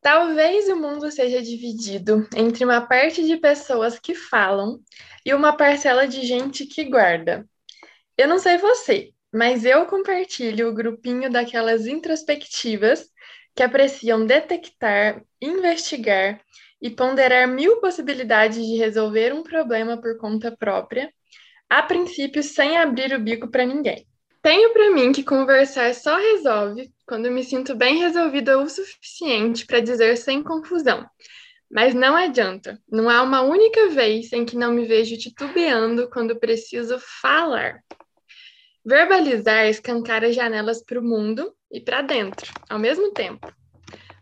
Talvez o mundo seja dividido entre uma parte de pessoas que falam e uma parcela de gente que guarda. Eu não sei você, mas eu compartilho o grupinho daquelas introspectivas que apreciam detectar, investigar e ponderar mil possibilidades de resolver um problema por conta própria, a princípio sem abrir o bico para ninguém. Tenho para mim que conversar só resolve quando me sinto bem resolvida o suficiente para dizer sem confusão. Mas não adianta, não há uma única vez em que não me vejo titubeando quando preciso falar. Verbalizar escancara janelas para o mundo e para dentro, ao mesmo tempo.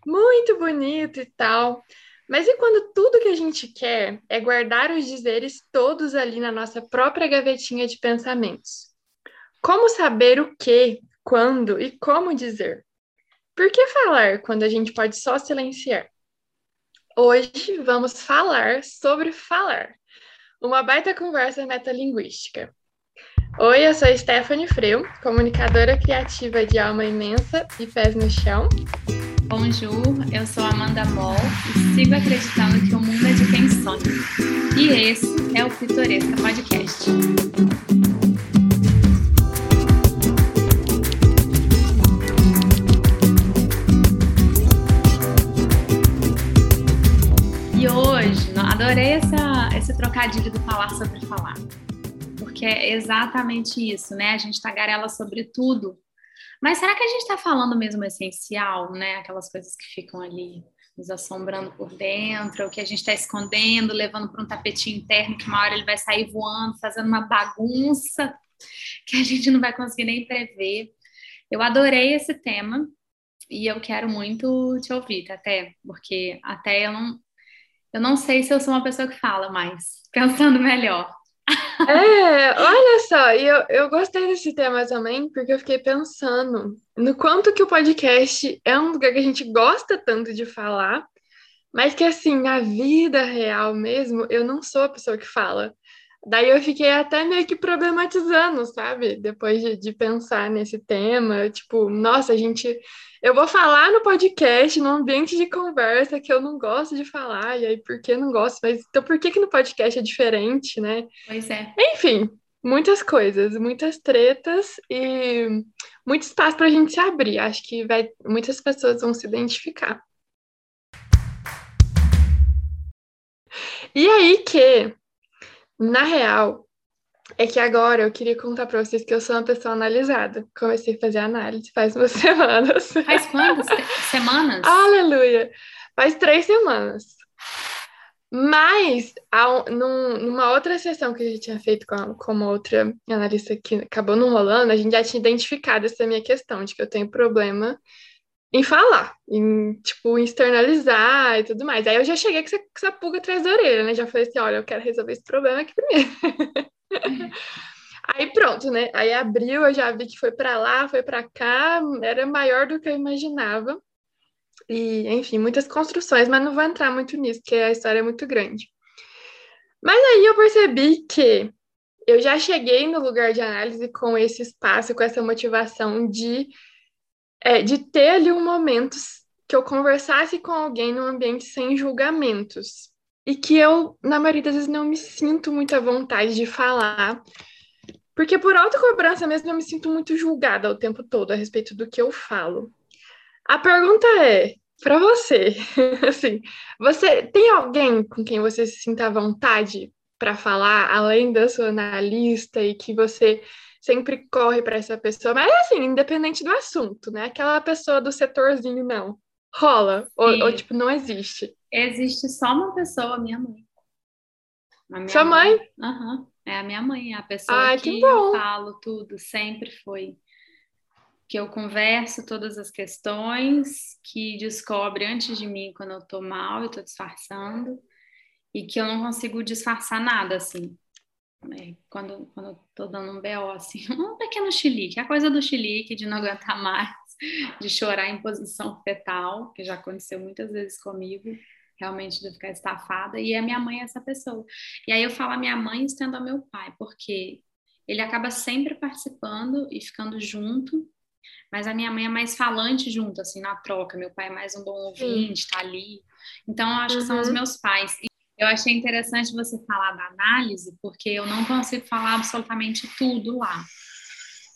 Muito bonito e tal, mas e quando tudo que a gente quer é guardar os dizeres todos ali na nossa própria gavetinha de pensamentos? Como saber o que, quando e como dizer? Por que falar quando a gente pode só silenciar? Hoje vamos falar sobre falar. Uma baita conversa metalinguística. Oi, eu sou Stephanie Freu, comunicadora criativa de alma imensa e pés no chão. Bonjour, eu sou Amanda Moll e sigo acreditando que o mundo é de quem sonha. E esse é o Pitoresca Podcast. Trocadilho do falar sobre falar porque é exatamente isso, né? A gente tagarela sobre tudo. Mas será que a gente está falando mesmo essencial, né? Aquelas coisas que ficam ali nos assombrando por dentro, o que a gente está escondendo, levando para um tapetinho interno, que uma hora ele vai sair voando, fazendo uma bagunça que a gente não vai conseguir nem prever. Eu adorei esse tema e eu quero muito te ouvir, até porque até eu não, eu não sei se eu sou uma pessoa que fala mais, pensando melhor. É, olha só, e eu, eu gostei desse tema também, porque eu fiquei pensando no quanto que o podcast é um lugar que a gente gosta tanto de falar, mas que assim, na vida real mesmo, eu não sou a pessoa que fala. Daí eu fiquei até meio que problematizando, sabe? Depois de, de pensar nesse tema, tipo, nossa, a gente eu vou falar no podcast, no ambiente de conversa que eu não gosto de falar, e aí por que não gosto? Mas então por que que no podcast é diferente, né? Pois é. Enfim, muitas coisas, muitas tretas e muito espaço para a gente se abrir. Acho que vai, muitas pessoas vão se identificar. E aí que, na real, é que agora eu queria contar para vocês que eu sou uma pessoa analisada. Comecei a fazer análise faz umas semanas. Faz quantas semanas? Aleluia! Faz três semanas. Mas, ao, num, numa outra sessão que a gente tinha feito com, com uma outra analista que acabou não rolando, a gente já tinha identificado essa minha questão de que eu tenho problema em falar, em, tipo, externalizar e tudo mais. Aí eu já cheguei com essa, com essa pulga atrás da orelha, né? Já falei assim, olha, eu quero resolver esse problema aqui primeiro. Aí pronto, né? Aí abriu, eu já vi que foi para lá, foi para cá, era maior do que eu imaginava. E, enfim, muitas construções, mas não vou entrar muito nisso, porque a história é muito grande. Mas aí eu percebi que eu já cheguei no lugar de análise com esse espaço, com essa motivação de, é, de ter ali um momento que eu conversasse com alguém num ambiente sem julgamentos e que eu, na maioria das vezes, não me sinto muita vontade de falar, porque por autocobrança mesmo eu me sinto muito julgada o tempo todo a respeito do que eu falo. A pergunta é, para você, assim, você tem alguém com quem você se sinta à vontade para falar, além da sua analista, e que você sempre corre para essa pessoa, mas assim, independente do assunto, né? Aquela pessoa do setorzinho, não. Rola, ou, ou, tipo, não existe. Existe só uma pessoa, minha mãe. Minha Sua mãe? Aham. Uhum. É a minha mãe, a pessoa Ai, que, que eu falo tudo, sempre foi. Que eu converso todas as questões, que descobre antes de mim quando eu tô mal e tô disfarçando, e que eu não consigo disfarçar nada, assim. É, quando, quando eu tô dando um BO, assim, um pequeno chilique, a coisa do chilique, de não aguentar mais, de chorar em posição fetal, que já aconteceu muitas vezes comigo realmente de ficar estafada, e a minha mãe é essa pessoa. E aí eu falo a minha mãe estendo ao meu pai, porque ele acaba sempre participando e ficando junto Mas a minha mãe é mais falante junto, assim, na troca. Meu pai é mais um bom ouvinte, Sim. tá ali. Então, eu acho uhum. que são os uhum. meus pais. Eu achei interessante você falar da análise, porque eu não consigo falar absolutamente tudo lá.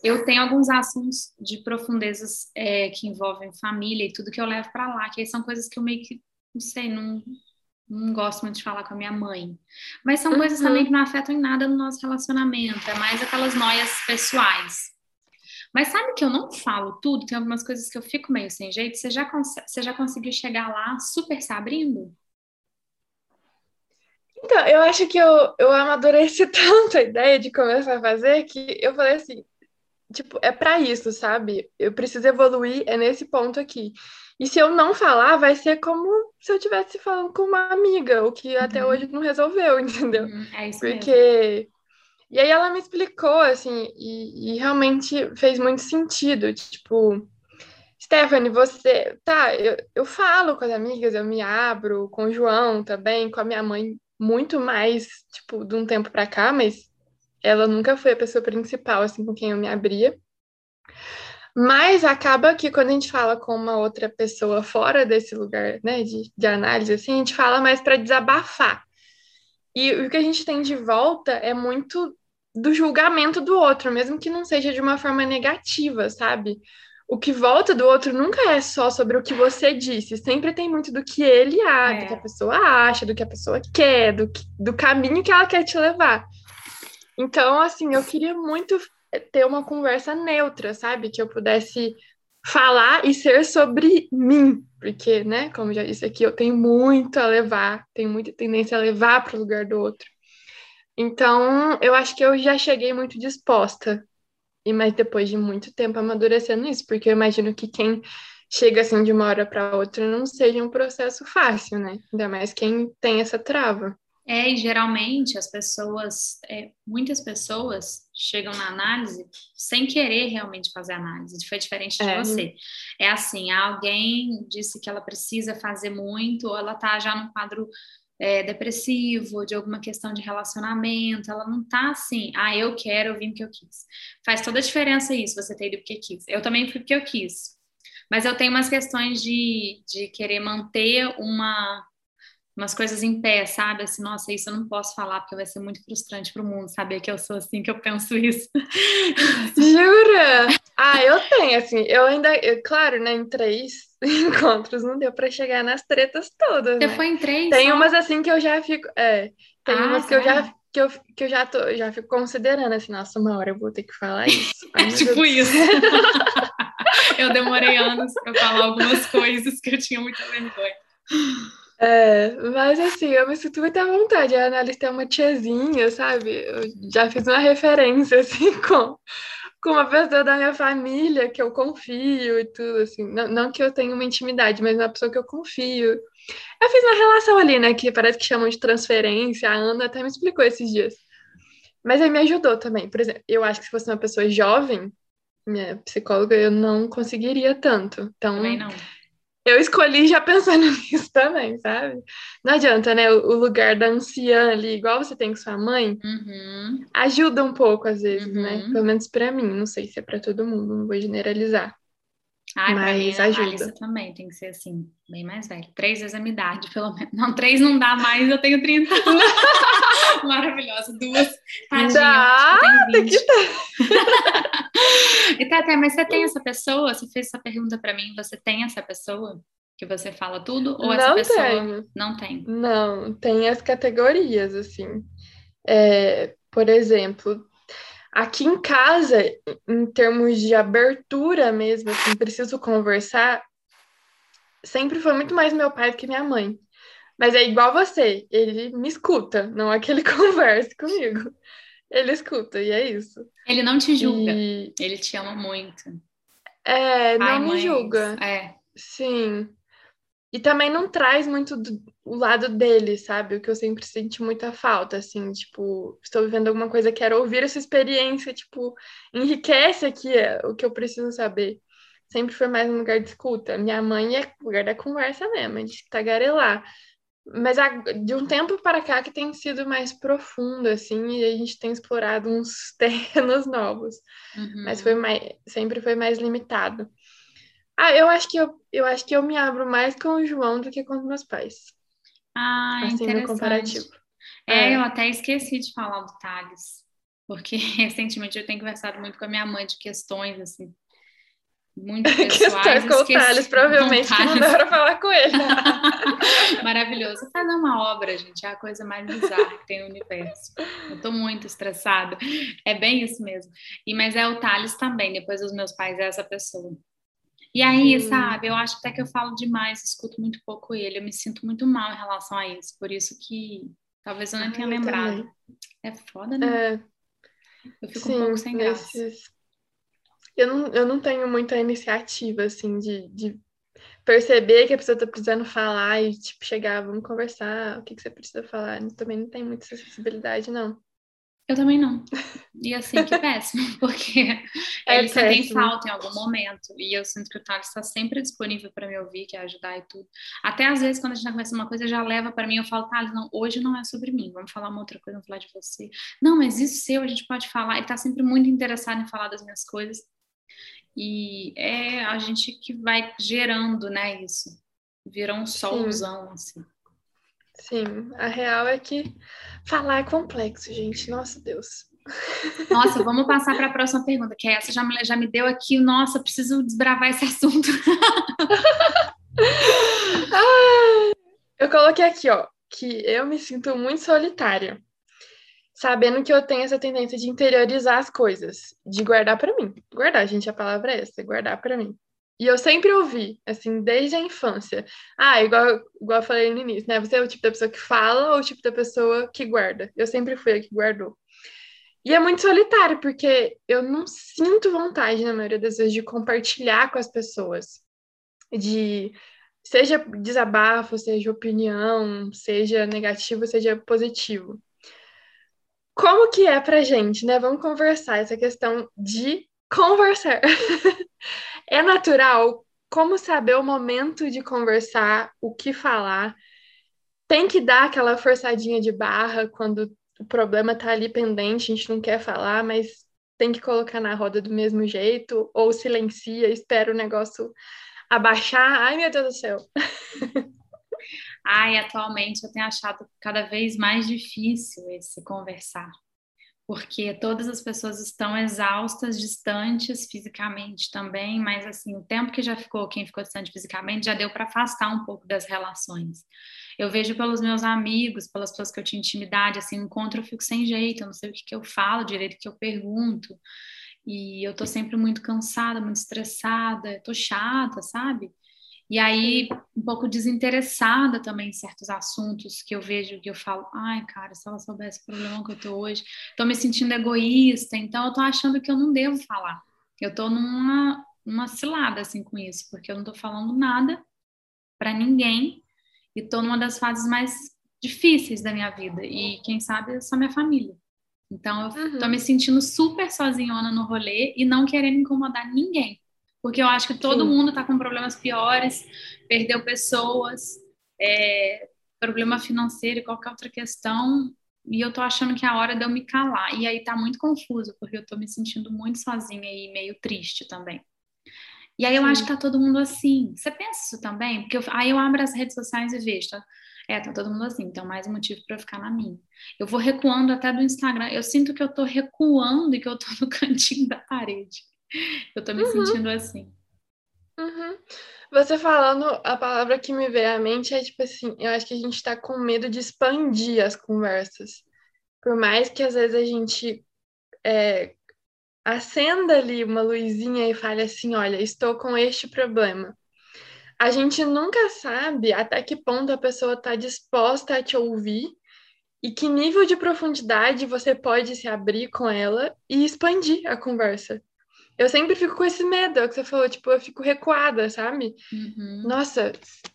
Eu tenho alguns assuntos de profundezas é, que envolvem família e tudo que eu levo para lá, que aí são coisas que eu meio que, não sei, não, não gosto muito de falar com a minha mãe. Mas são uhum. coisas também que não afetam em nada no nosso relacionamento, é mais aquelas noias pessoais. Mas sabe que eu não falo tudo, tem algumas coisas que eu fico meio sem jeito. Você já, você já conseguiu chegar lá super se abrindo? Então, eu acho que eu, eu amadureci tanto a ideia de começar a fazer que eu falei assim, tipo, é para isso, sabe? Eu preciso evoluir, é nesse ponto aqui. E se eu não falar, vai ser como se eu estivesse falando com uma amiga, o que até uhum. hoje não resolveu, entendeu? Uhum, é isso Porque. Mesmo. E aí ela me explicou, assim, e, e realmente fez muito sentido. Tipo, Stephanie, você. Tá, eu, eu falo com as amigas, eu me abro, com o João também, com a minha mãe muito mais, tipo, de um tempo para cá, mas ela nunca foi a pessoa principal, assim, com quem eu me abria. Mas acaba que quando a gente fala com uma outra pessoa fora desse lugar, né, de, de análise, assim, a gente fala mais para desabafar. E o que a gente tem de volta é muito do julgamento do outro, mesmo que não seja de uma forma negativa, sabe? O que volta do outro nunca é só sobre o que você disse, sempre tem muito do que ele acha, é. do que a pessoa acha, do que a pessoa quer, do, que, do caminho que ela quer te levar. Então, assim, eu queria muito ter uma conversa neutra, sabe? Que eu pudesse falar e ser sobre mim, porque, né, como já disse aqui, eu tenho muito a levar, tenho muita tendência a levar para o lugar do outro. Então, eu acho que eu já cheguei muito disposta e mas depois de muito tempo amadurecendo isso, porque eu imagino que quem chega assim de uma hora para outra não seja um processo fácil, né? Ainda mais quem tem essa trava. É, e geralmente as pessoas, é, muitas pessoas chegam na análise sem querer realmente fazer análise, foi diferente de é. você. É assim, alguém disse que ela precisa fazer muito, ou ela tá já num quadro é, depressivo, de alguma questão de relacionamento, ela não tá assim, ah, eu quero, eu vim porque eu quis. Faz toda a diferença isso, você ter ido porque quis. Eu também fui porque eu quis. Mas eu tenho umas questões de, de querer manter uma umas coisas em pé, sabe? Assim, nossa, isso eu não posso falar porque vai ser muito frustrante para o mundo saber que eu sou assim, que eu penso isso. Jura? Ah, eu tenho, assim, eu ainda, eu, claro, né, em três encontros não deu para chegar nas tretas todas, Você né? foi em três? Tem só? umas assim que eu já fico, é, tem ah, umas que eu já que eu, que eu já tô, já fico considerando assim, nossa, uma hora eu vou ter que falar isso. Ai, tipo isso. eu demorei anos para falar algumas coisas que eu tinha muita vergonha. É, mas assim, eu me sinto muito à vontade. A analista é uma tiazinha, sabe? Eu já fiz uma referência, assim, com, com uma pessoa da minha família que eu confio e tudo, assim. Não, não que eu tenha uma intimidade, mas uma pessoa que eu confio. Eu fiz uma relação ali, né, que parece que chamam de transferência. A Ana até me explicou esses dias. Mas aí me ajudou também. Por exemplo, eu acho que se fosse uma pessoa jovem, minha psicóloga, eu não conseguiria tanto. Então, também não eu escolhi já pensando nisso também, sabe? Não adianta, né? O, lugar da anciã ali, igual você tem com sua mãe, uhum. ajuda um pouco às vezes, né? uhum. né? Pelo menos para mim, não sei se é para todo mundo, não vou generalizar. Ai, mas mim, ajuda. Também tem que ser assim, bem mais velha. Três vezes a minha idade, pelo menos. Não, três não dá mais, eu tenho 30. Maravilhosa. Duas. Tadinha, dá, tem que ter. e Tata, mas você tem essa pessoa? Você fez essa pergunta para mim, você tem essa pessoa? Que você fala tudo? Ou essa não pessoa tenho. não tem? Não, tem as categorias, assim. É, por exemplo, Aqui em casa, em termos de abertura mesmo, assim, preciso conversar, sempre foi muito mais meu pai do que minha mãe. Mas é igual você, ele me escuta, não é que ele converse comigo. Ele escuta, e é isso. Ele não te julga, e... ele te ama muito. É, pai, não me julga. É. Sim. E também não traz muito do, o lado dele, sabe? O que eu sempre senti muita falta, assim, tipo, estou vivendo alguma coisa, quero ouvir essa experiência, tipo, enriquece aqui é, o que eu preciso saber. Sempre foi mais um lugar de escuta. Minha mãe é lugar da conversa mesmo, de tagarelar. Mas de um tempo para cá que tem sido mais profundo, assim, e a gente tem explorado uns terrenos novos. Uhum. Mas foi mais, sempre foi mais limitado. Ah, eu acho que eu, eu acho que eu me abro mais com o João do que com os meus pais. Ah, assim, interessante. comparativo. É, é, eu até esqueci de falar do Thales, porque recentemente eu tenho conversado muito com a minha mãe de questões, assim, muito pessoais. com o Thales, provavelmente, que não dá para falar com ele. Maravilhoso. Fazer uma obra, gente, é a coisa mais bizarra que tem no universo. Eu tô muito estressada. É bem isso mesmo. E, mas é o Thales também, depois dos meus pais, é essa pessoa. E aí, hum. sabe, eu acho até que eu falo demais, escuto muito pouco ele, eu me sinto muito mal em relação a isso, por isso que talvez eu não tenha lembrado. Também. É foda, né? É... Eu fico Sim, um pouco sem graça. Eu não, eu não tenho muita iniciativa, assim, de, de perceber que a pessoa tá precisando falar e, tipo, chegar, vamos conversar, o que, que você precisa falar. Também não tem muita acessibilidade, não. Eu também não. E assim, que péssimo, porque é ele tem falta em algum momento. E eu sinto que o Thales está sempre disponível para me ouvir, quer ajudar e tudo. Até às vezes, quando a gente tá conversa uma coisa, já leva para mim, eu falo, Thales, não, hoje não é sobre mim, vamos falar uma outra coisa, vamos falar de você. Não, mas isso seu, a gente pode falar. Ele está sempre muito interessado em falar das minhas coisas. E é a gente que vai gerando, né, isso. Vira um solzão, assim. Sim, a real é que falar é complexo, gente. Nossa Deus. Nossa, vamos passar para a próxima pergunta, que é essa já me, já me deu aqui, nossa, preciso desbravar esse assunto. eu coloquei aqui, ó, que eu me sinto muito solitária, sabendo que eu tenho essa tendência de interiorizar as coisas, de guardar para mim. Guardar, gente, a palavra é essa, guardar para mim. E eu sempre ouvi, assim, desde a infância. Ah, igual, igual eu falei no início, né? Você é o tipo da pessoa que fala ou o tipo da pessoa que guarda? Eu sempre fui a que guardou. E é muito solitário, porque eu não sinto vontade, na maioria das vezes, de compartilhar com as pessoas. De seja desabafo, seja opinião, seja negativo, seja positivo. Como que é pra gente, né? Vamos conversar essa questão de conversar. é natural como saber o momento de conversar, o que falar. Tem que dar aquela forçadinha de barra quando o problema tá ali pendente, a gente não quer falar, mas tem que colocar na roda do mesmo jeito, ou silencia, espera o negócio abaixar. Ai, meu Deus do céu. Ai, atualmente eu tenho achado cada vez mais difícil esse conversar porque todas as pessoas estão exaustas, distantes fisicamente também, mas assim, o tempo que já ficou, quem ficou distante fisicamente, já deu para afastar um pouco das relações. Eu vejo pelos meus amigos, pelas pessoas que eu tinha intimidade, assim, encontro eu fico sem jeito, eu não sei o que, que eu falo direito, o que eu pergunto, e eu tô sempre muito cansada, muito estressada, tô chata, sabe? E aí, um pouco desinteressada também em certos assuntos que eu vejo, que eu falo, ai, cara, se ela soubesse o problema que eu tô hoje, tô me sentindo egoísta, então eu tô achando que eu não devo falar. Eu tô numa uma cilada, assim, com isso, porque eu não tô falando nada para ninguém e tô numa das fases mais difíceis da minha vida. E quem sabe é só minha família. Então eu uhum. tô me sentindo super sozinhona no rolê e não querendo incomodar ninguém porque eu acho que todo Sim. mundo está com problemas piores, perdeu pessoas, é, problema financeiro e qualquer outra questão, e eu tô achando que é a hora de eu me calar. E aí tá muito confuso, porque eu tô me sentindo muito sozinha e meio triste também. E aí eu Sim. acho que tá todo mundo assim. Você pensa isso também? Porque eu, aí eu abro as redes sociais e vejo, tá? É, tá todo mundo assim, então mais motivo para eu ficar na minha. Eu vou recuando até do Instagram. Eu sinto que eu tô recuando e que eu tô no cantinho da parede. Eu tô me uhum. sentindo assim. Uhum. Você falando, a palavra que me veio à mente é tipo assim, eu acho que a gente tá com medo de expandir as conversas. Por mais que às vezes a gente é, acenda ali uma luzinha e fale assim, olha, estou com este problema. A gente nunca sabe até que ponto a pessoa está disposta a te ouvir e que nível de profundidade você pode se abrir com ela e expandir a conversa eu sempre fico com esse medo, é o que você falou, tipo, eu fico recuada, sabe? Uhum. Nossa,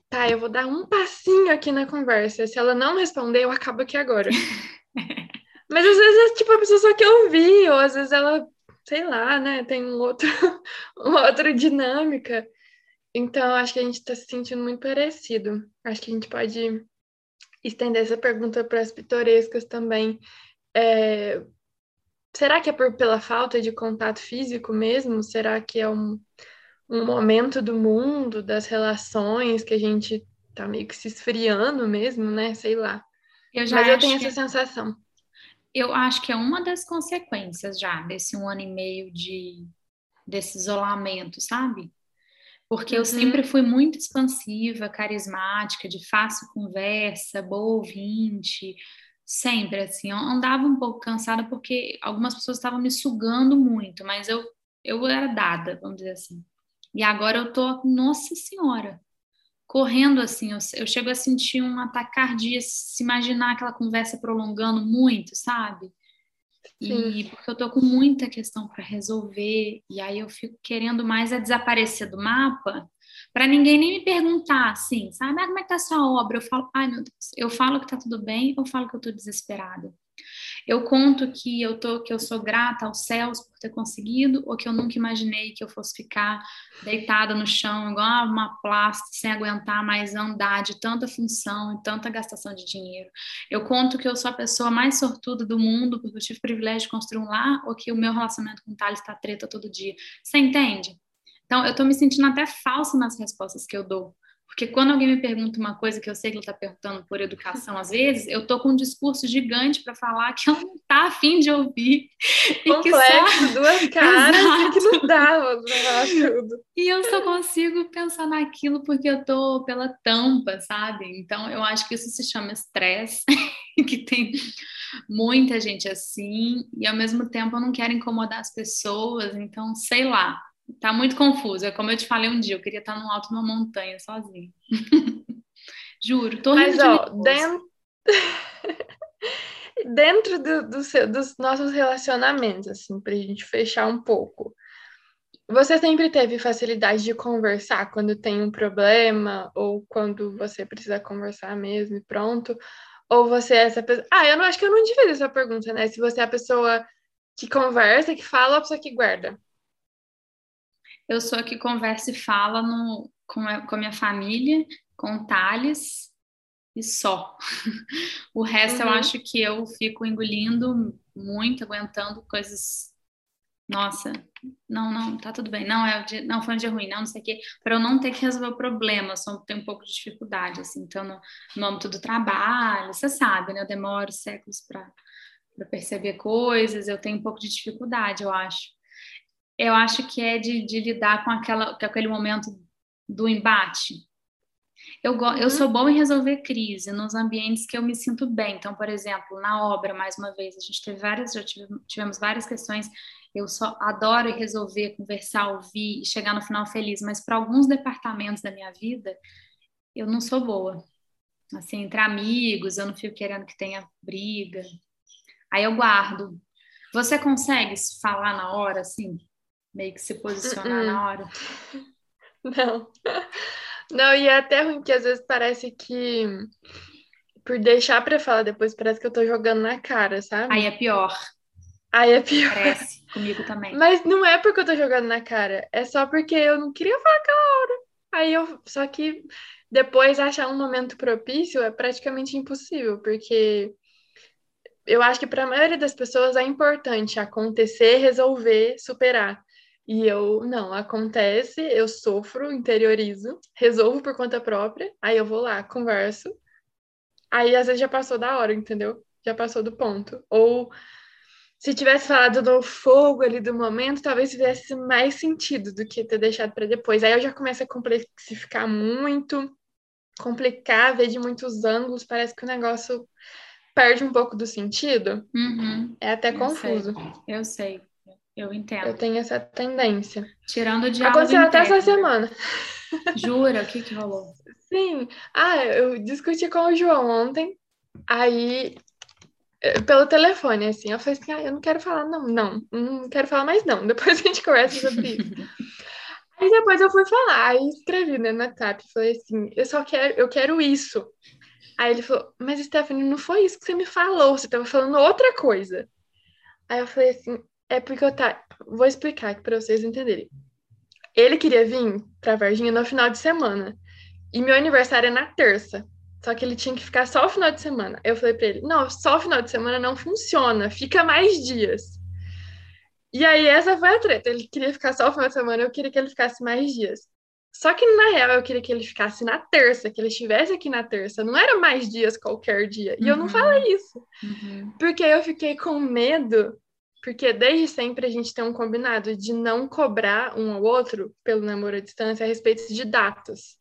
tá, eu vou dar um passinho aqui na conversa. Se ela não responder, eu acabo aqui agora. Mas às vezes é tipo a pessoa só quer ouvir, ou às vezes ela, sei lá, né, tem um outro, uma outra dinâmica. Então, acho que a gente está se sentindo muito parecido. Acho que a gente pode estender essa pergunta para as pitorescas também. É, será que é por, pela falta de contato físico mesmo? Será que é um, um momento do mundo, das relações, que a gente tá meio que se esfriando mesmo, né? Sei lá. Eu Mas eu tenho essa sensação. Eu acho que é uma das consequências já desse um ano e meio de desse isolamento, sabe? Porque uhum. eu sempre fui muito expansiva, carismática, de fácil conversa, boa ouvinte, sempre assim. Eu andava um pouco cansada porque algumas pessoas estavam me sugando muito, mas eu eu era dada, vamos dizer assim. E agora eu tô, nossa senhora, correndo assim, eu, eu chego a sentir um ataque cardíaco, se imaginar aquela conversa prolongando muito, sabe? E Sim. porque eu tô com muita questão para resolver, e aí eu fico querendo mais é desaparecer do mapa, para ninguém nem me perguntar assim, sabe? Ah, como é que tá a sua obra? Eu falo, ai meu Deus, eu falo que tá tudo bem ou falo que eu tô desesperada? Eu conto que eu tô, que eu sou grata aos céus por ter conseguido, ou que eu nunca imaginei que eu fosse ficar deitada no chão igual uma plástica, sem aguentar mais andar de tanta função e tanta gastação de dinheiro. Eu conto que eu sou a pessoa mais sortuda do mundo porque eu tive o privilégio de construir um lar, ou que o meu relacionamento com o Thales está treta todo dia. Você entende? Então, eu estou me sentindo até falsa nas respostas que eu dou. Porque quando alguém me pergunta uma coisa que eu sei que ele está perguntando por educação, às vezes, eu tô com um discurso gigante para falar que ela não está afim de ouvir. Complexo, só... duas caras, que não dá tudo. E eu só consigo pensar naquilo porque eu tô pela tampa, sabe? Então, eu acho que isso se chama estresse, que tem muita gente assim, e ao mesmo tempo eu não quero incomodar as pessoas, então, sei lá, Tá muito confuso. É como eu te falei um dia, eu queria estar no alto de uma montanha sozinha. Juro, tô Mas, ó, de dentro... dentro do, do seu, dos nossos relacionamentos, assim, pra gente fechar um pouco. Você sempre teve facilidade de conversar quando tem um problema ou quando você precisa conversar mesmo e pronto? Ou você é essa pessoa. Ah, eu não acho que eu não devia essa pergunta, né? Se você é a pessoa que conversa, que fala ou a pessoa que guarda eu sou a que conversa e fala no, com, a, com a minha família, com o Thales e só. o resto uhum. eu acho que eu fico engolindo muito, aguentando coisas. Nossa, não, não, tá tudo bem. Não, é dia, não foi um dia ruim, não, não sei o quê. Para eu não ter que resolver o problema, só tenho um pouco de dificuldade, assim. Então, no, no âmbito do trabalho, você sabe, né? Eu demoro séculos para perceber coisas, eu tenho um pouco de dificuldade, eu acho eu acho que é de, de lidar com, aquela, com aquele momento do embate. Eu, uhum. eu sou bom em resolver crise nos ambientes que eu me sinto bem. Então, por exemplo, na obra, mais uma vez, a gente teve várias, já tivemos, tivemos várias questões. Eu só adoro resolver, conversar, ouvir e chegar no final feliz. Mas para alguns departamentos da minha vida, eu não sou boa. Assim, entre amigos, eu não fico querendo que tenha briga. Aí eu guardo. Você consegue falar na hora, assim? Meio que se posicionar uh -uh. na hora. Não. Não, e é até ruim que às vezes parece que por deixar para falar depois parece que eu tô jogando na cara, sabe? Aí é pior. Aí é pior. Parece, comigo também. Mas não é porque eu tô jogando na cara, é só porque eu não queria falar aquela hora. Aí eu, só que depois achar um momento propício é praticamente impossível, porque eu acho que para a maioria das pessoas é importante acontecer, resolver, superar. E eu, não, acontece, eu sofro, interiorizo, resolvo por conta própria, aí eu vou lá, converso. Aí às vezes já passou da hora, entendeu? Já passou do ponto. Ou se tivesse falado do fogo ali do momento, talvez tivesse mais sentido do que ter deixado para depois. Aí eu já começo a complexificar muito, complicar, ver de muitos ângulos, parece que o negócio perde um pouco do sentido. Uhum. É até eu confuso. Sei. Eu sei. Eu entendo. Eu tenho essa tendência. Tirando o diálogo Aconteceu até essa semana. Jura? O que que rolou? Sim. Ah, eu discuti com o João ontem. Aí, eh, pelo telefone, assim. Eu falei assim, ah, eu não quero falar, não, não. Não quero falar mais, não. Depois a gente conversa sobre isso. aí depois eu fui falar. Aí escrevi né, no WhatsApp. Falei assim, eu só quero, eu quero isso. Aí ele falou, mas Stephanie, não foi isso que você me falou. Você estava falando outra coisa. Aí eu falei assim, é porque eu tá. Vou explicar aqui para vocês entenderem. Ele queria vir para Varginha no final de semana. E meu aniversário é na terça. Só que ele tinha que ficar só o final de semana. Eu falei pra ele: não, só o final de semana não funciona, fica mais dias. E aí essa foi a treta. Ele queria ficar só o final de semana, eu queria que ele ficasse mais dias. Só que na real eu queria que ele ficasse na terça, que ele estivesse aqui na terça. Não era mais dias qualquer dia. E uhum. eu não uhum. falei isso. Uhum. Porque eu fiquei com medo, porque desde sempre a gente tem um combinado de não cobrar um ao outro pelo namoro à distância a respeito de datas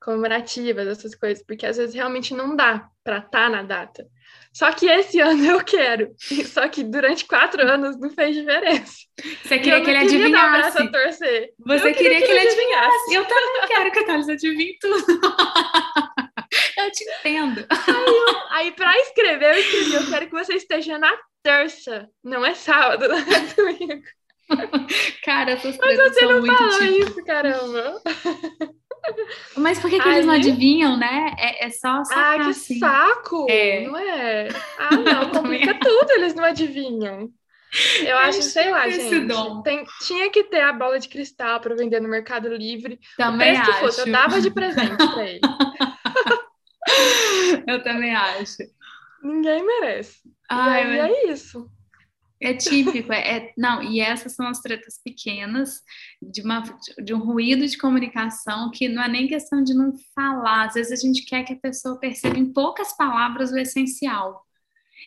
comemorativas, essas coisas, porque às vezes realmente não dá para estar tá na data. Só que esse ano eu quero. Só que durante quatro anos não fez diferença. Você queria que ele adivinhasse. Dar torcer. Você queria, queria, que, ele adivinhasse. adivinhasse. Eu também quero que a Thales adivinhe tudo. eu te entendo. Aí, eu, aí para escrever, eu escrevi, eu quero que você esteja na terça. Não é sábado, não é domingo. Cara, essas Mas você não falou tipo... isso, caramba. Mas por que, que eles não adivinham, né? É, é só sacar, Ah, que assim. saco! É. Não é? Ah, não, complica tudo, eles não adivinham. Eu, eu acho, sei lá, gente. Tem, tinha que ter a bola de cristal para vender no Mercado Livre. Também acho. Fosse, eu dava de presente para ele. eu também acho. Ninguém merece. Ai, e mas... é isso. É típico, é, é, não, e essas são as tretas pequenas de, uma, de um ruído de comunicação que não é nem questão de não falar, às vezes a gente quer que a pessoa perceba em poucas palavras o essencial.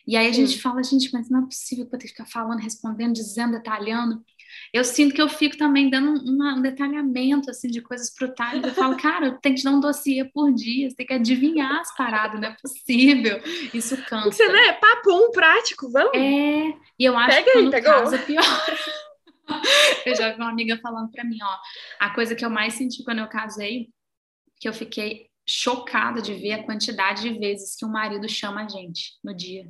E aí a gente Sim. fala, gente, mas não é possível que eu ter que ficar falando, respondendo, dizendo, detalhando eu sinto que eu fico também dando um, um detalhamento assim de coisas pro Thales. Eu falo, cara, tenho que dar um dossiê por dia, você tem que adivinhar as paradas, não é possível. Isso cansa. Você, né? Papo um prático, vamos? É, e eu acho Pega que no pegou. caso é pior. eu já vi uma amiga falando para mim, ó, a coisa que eu mais senti quando eu casei, que eu fiquei chocada de ver a quantidade de vezes que o marido chama a gente no dia.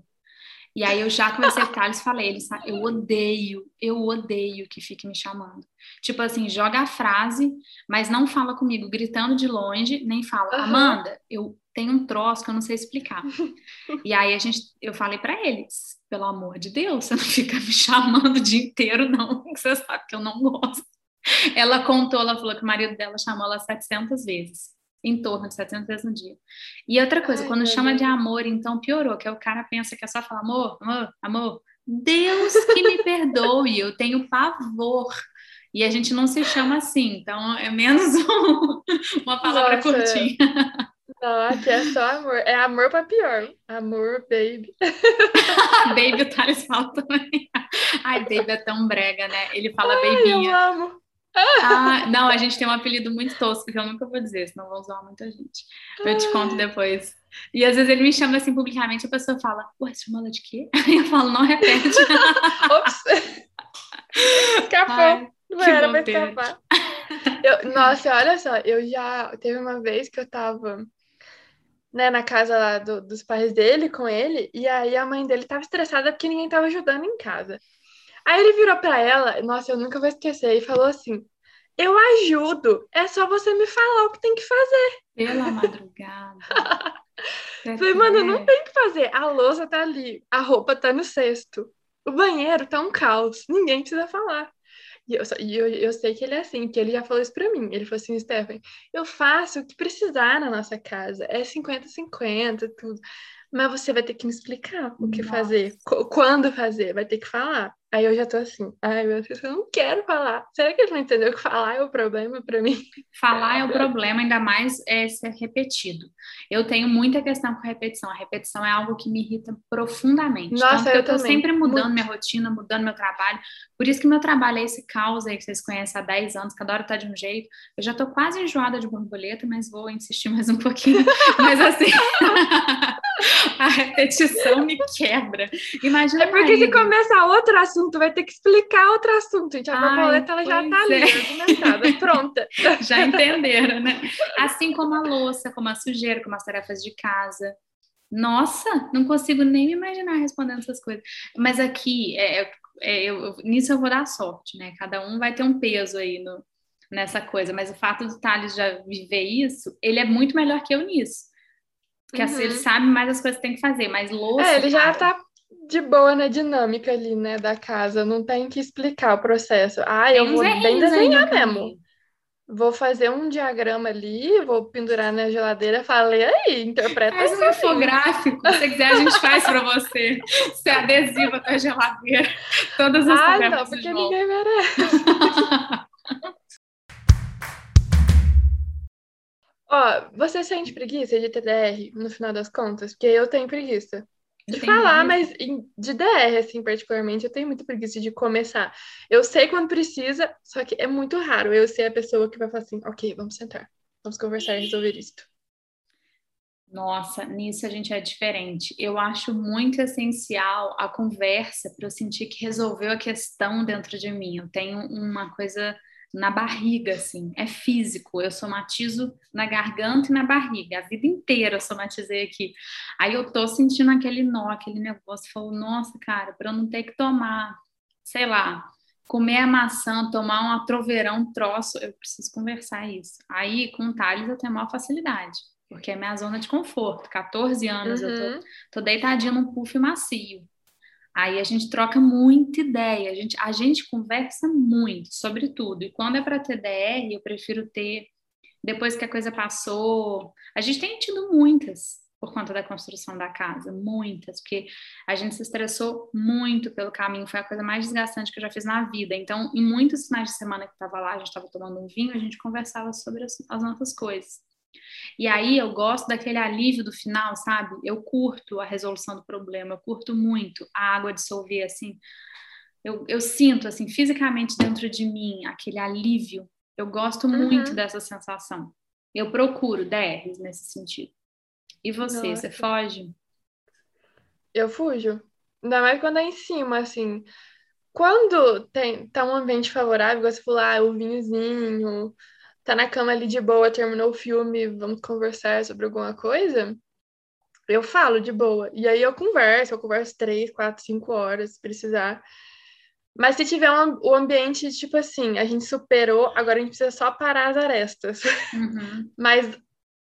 E aí eu já comecei a ficar, eles falei, eles, eu odeio, eu odeio que fique me chamando. Tipo assim, joga a frase, mas não fala comigo gritando de longe, nem fala, uhum. Amanda, eu tenho um troço que eu não sei explicar. e aí a gente, eu falei para eles, pelo amor de Deus, você não fica me chamando o dia inteiro, não, você sabe que eu não gosto. Ela contou, ela falou que o marido dela chamou ela 700 vezes em torno de 700 vezes no dia. E outra coisa, Ai, quando chama Deus. de amor, então piorou, que é o cara pensa que é só falar amor, amor, amor. Deus que me perdoe, eu tenho pavor. E a gente não se chama assim, então é menos um, uma palavra Nossa. curtinha. Não, aqui é só amor. É amor para pior. Amor, baby. baby, o Thales fala também. Ai, baby é tão brega, né? Ele fala Ai, babinha. Eu amo. Ah, não, a gente tem um apelido muito tosco que eu nunca vou dizer, senão vão zoar muita gente. Eu te conto depois. E às vezes ele me chama assim publicamente, a pessoa fala, ué, você chama ela de quê? Aí eu falo, não repete. Ops! Escapou. Não era pra escapar. Eu, nossa, olha só, eu já teve uma vez que eu tava né, na casa lá do, dos pais dele com ele, e aí a mãe dele tava estressada porque ninguém tava ajudando em casa. Aí ele virou para ela, nossa, eu nunca vou esquecer, e falou assim: Eu ajudo, é só você me falar o que tem que fazer. Pela madrugada. Falei, mano, não tem que fazer. A louça tá ali, a roupa tá no cesto, o banheiro tá um caos, ninguém precisa falar. E eu, e eu, eu sei que ele é assim, que ele já falou isso pra mim. Ele falou assim, Stephanie, eu faço o que precisar na nossa casa. É 50-50, tudo. Mas você vai ter que me explicar o que Nossa. fazer, quando fazer, vai ter que falar. Aí eu já tô assim, ai meu Deus, eu não quero falar. Será que ele não entendeu que falar é o problema para mim? Falar é o problema, ainda mais é ser repetido. Eu tenho muita questão com repetição. A repetição é algo que me irrita profundamente. Nossa, Tanto eu, eu tô também. sempre mudando Muito. minha rotina, mudando meu trabalho. Por isso que meu trabalho é esse caos aí que vocês conhecem há 10 anos, cada hora tá de um jeito. Eu já tô quase enjoada de borboleta, mas vou insistir mais um pouquinho. mas assim, a repetição me quebra. Imagina. É porque se começar outro assunto assunto, vai ter que explicar outro assunto, gente. A Ai, borboleta ela já tá ali, é. argumentada, pronta. Já entenderam, né? Assim como a louça, como a sujeira, como as tarefas de casa. Nossa, não consigo nem me imaginar respondendo essas coisas. Mas aqui, é, é, é eu, nisso eu vou dar sorte, né? Cada um vai ter um peso aí no, nessa coisa. Mas o fato do Thales já viver isso, ele é muito melhor que eu nisso. Porque assim, uhum. assim, ele sabe mais as coisas que tem que fazer, mas louça. É, ele já tá de boa na dinâmica ali, né, da casa. Não tem que explicar o processo. Ah, eu vou bem desenhar mesmo. Vou fazer um diagrama ali, vou pendurar na geladeira, falei aí, interpreta Faz um infográfico, se você quiser a gente faz para você. Você adesiva a tua geladeira, todas as Ah, não, porque ninguém merece. Ó, você sente preguiça de TDR no final das contas? Porque eu tenho preguiça. De falar, mas de DR, assim, particularmente, eu tenho muita preguiça de começar. Eu sei quando precisa, só que é muito raro eu ser a pessoa que vai falar assim, ok, vamos sentar, vamos conversar e resolver isto. Nossa, nisso a gente é diferente. Eu acho muito essencial a conversa para eu sentir que resolveu a questão dentro de mim. Eu tenho uma coisa na barriga, assim, é físico. Eu somatizo na garganta e na barriga. A vida inteira eu somatizei aqui. Aí eu tô sentindo aquele nó, aquele negócio. Falo, nossa, cara, para eu não ter que tomar, sei lá, comer a maçã, tomar um atroverão, um troço, eu preciso conversar isso. Aí com o Thales eu tenho a maior facilidade porque é minha zona de conforto. 14 anos eu tô, Uhum. tô deitadinha num puff macio. Aí a gente troca muita ideia, a gente, a gente conversa muito sobre tudo. E quando é para ter DR, eu prefiro ter depois que a coisa passou. A gente tem tido muitas por conta da construção da casa, muitas, porque a gente se estressou muito pelo caminho, foi a coisa mais desgastante que eu já fiz na vida. Então, em muitos finais de semana que estava lá, a gente estava tomando um vinho, a gente conversava sobre as, as nossas coisas. E aí eu gosto daquele alívio do final, sabe? Eu curto a resolução do problema, eu curto muito a água dissolver, assim. Eu, eu sinto, assim, fisicamente dentro de mim aquele alívio. Eu gosto muito Uhum. dessa sensação. Eu procuro DRs nesse sentido. E você, Nossa. você foge? Eu fujo. Ainda mais quando é em cima, assim. Quando tem, tá um ambiente favorável, você falou, ah, o vinhozinho, tá na cama ali de boa, terminou o filme, vamos conversar sobre alguma coisa, eu falo de boa. E aí eu converso, eu converso três, quatro, cinco horas, se precisar. Mas se tiver um, o ambiente, tipo assim, a gente superou, agora a gente precisa só parar as arestas. Uhum. Mas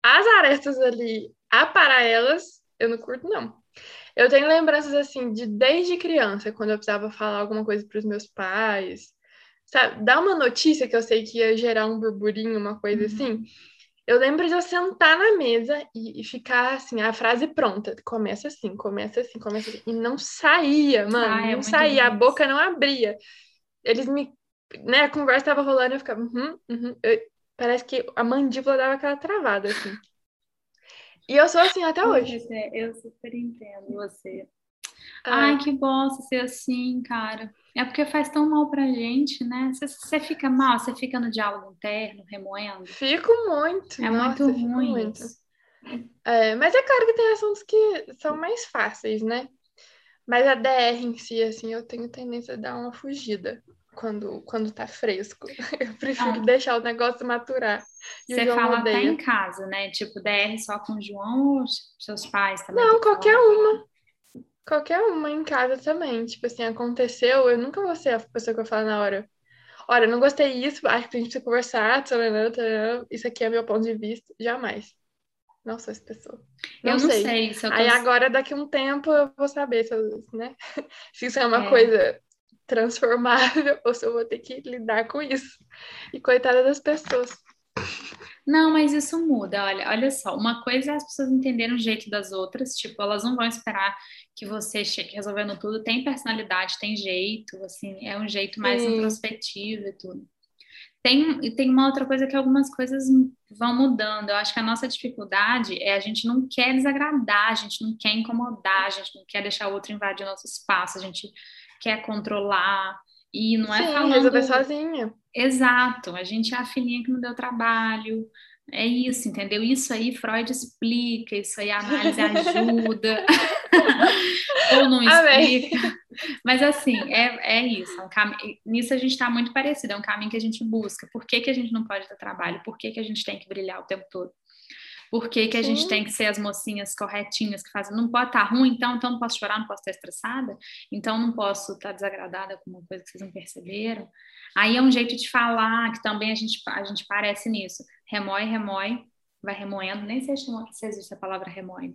as arestas ali, a parar elas, eu não curto, não. Eu tenho lembranças, assim, de desde criança, quando eu precisava falar alguma coisa para os meus pais, sabe? Dar uma notícia que eu sei que ia gerar um burburinho, uma coisa Uhum. assim. Eu lembro de eu sentar na mesa e, e ficar, assim, a frase pronta. Começa assim, começa assim, começa assim. E não saía, mano. Ah, é não saía, a boca não abria. Eles me... Né, a conversa tava rolando eu ficava... Uhum, uhum. Eu- parece que a mandíbula dava aquela travada, assim. E eu sou assim até hoje. Eu super entendo você. Ah, Ai, que bosta ser assim, cara. É porque faz tão mal pra gente, né? Você, fica mal, você fica no diálogo interno, remoendo. Fico muito. É nossa, muito ruim muito. É, mas é claro que tem assuntos que são mais fáceis, né? Mas a DR em si, assim, eu tenho tendência a dar uma fugida quando, quando tá fresco. Eu prefiro Não. deixar o negócio maturar. Você fala até odeia. em casa, né? Tipo, DR só com o João ou seus pais também? Não, falar? qualquer uma. Qualquer uma em casa também. Tipo assim, aconteceu, eu nunca vou ser a pessoa que eu falo na hora. Olha, eu não gostei disso, acho que a gente precisa conversar, tarará, isso aqui é meu ponto de vista. Jamais. Não sou essa pessoa. Eu não sei se eu. Aí agora, daqui a um tempo, eu vou saber se, eu, né? se isso é uma É. coisa transformável ou se eu vou ter que lidar com isso. E coitada das pessoas. Não, mas isso muda. Olha, olha só, uma coisa é as pessoas entenderem o jeito das outras, tipo, elas não vão esperar que você chegue resolvendo tudo. Tem personalidade, tem jeito, assim, é um jeito mais Sim. introspectivo e tudo. Tem, e tem uma outra coisa que algumas coisas vão mudando. Eu acho que a nossa dificuldade é a gente não quer desagradar, a gente não quer incomodar, a gente não quer deixar o outro invadir o nosso espaço, a gente quer controlar. E não é Sim, falando. resolver sozinha. Exato, a gente é a filhinha que não deu trabalho. É isso, entendeu? Isso aí Freud explica, isso aí a análise ajuda. Ou não Amém. explica. Mas assim, é, é isso. É um cam... Nisso a gente está muito parecido, é um caminho que a gente busca. Por que, que a gente não pode ter trabalho? Por que, que a gente tem que brilhar o tempo todo? Por que, que a gente tem que ser as mocinhas corretinhas que fazem? Não pode estar ruim, então, então não posso chorar, não posso estar estressada, então não posso estar desagradada com uma coisa que vocês não perceberam. Aí é um jeito de falar que também a gente, a gente parece nisso. Remói, remói, vai remoendo, nem sei se existe a palavra remói.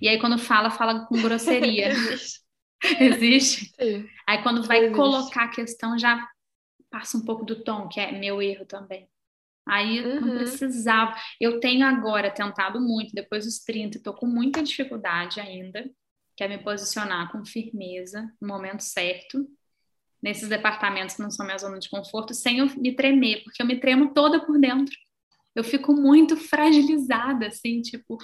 E aí quando fala, fala com grosseria. Existe. existe? Sim. Aí quando vai Existe. colocar a questão, já passa um pouco do tom, que é meu erro também. Aí uhum. não precisava. Eu tenho agora tentado muito, depois dos 30, estou com muita dificuldade ainda, que é me posicionar com firmeza no momento certo, nesses departamentos que não são minha zona de conforto, sem eu me tremer, porque eu me tremo toda por dentro eu fico muito fragilizada, assim, tipo,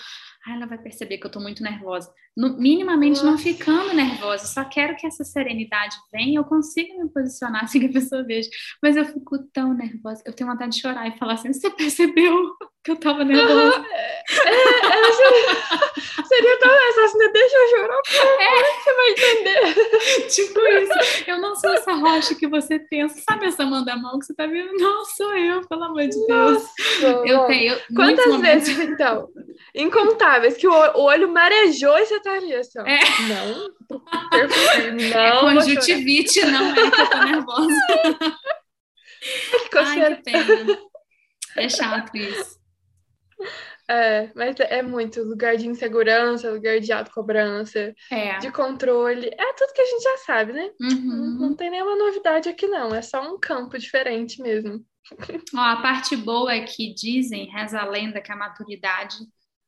ah, ela vai perceber que eu tô muito nervosa. No, minimamente Nossa. não ficando nervosa, só quero que essa serenidade venha, eu consiga me posicionar assim que a pessoa veja. Mas eu fico tão nervosa, eu tenho vontade de chorar e falar assim: você percebeu que eu tava nervosa? É, é, é seria, seria tão assim, né? deixa eu chorar, é. você vai entender. Tipo isso, eu não sou essa rocha que você pensa, sabe essa mão da mão que você tá vendo? Não, sou eu, pelo amor de Deus. Nossa, eu tenho. Quantas momentos... vezes, então? Incontáveis, que o, o olho marejou e você tá ali assim, ó. É. Não, não. É conjuntivite, não é que eu tô nervosa. Ai, que pena. É chato isso. É, mas é muito lugar de insegurança, lugar de autocobrança, é. de controle. É tudo que a gente já sabe, né? Uhum. Não, não, tem nenhuma novidade aqui, não. É só um campo diferente mesmo. Ó, a parte boa é que dizem, reza a lenda, que a maturidade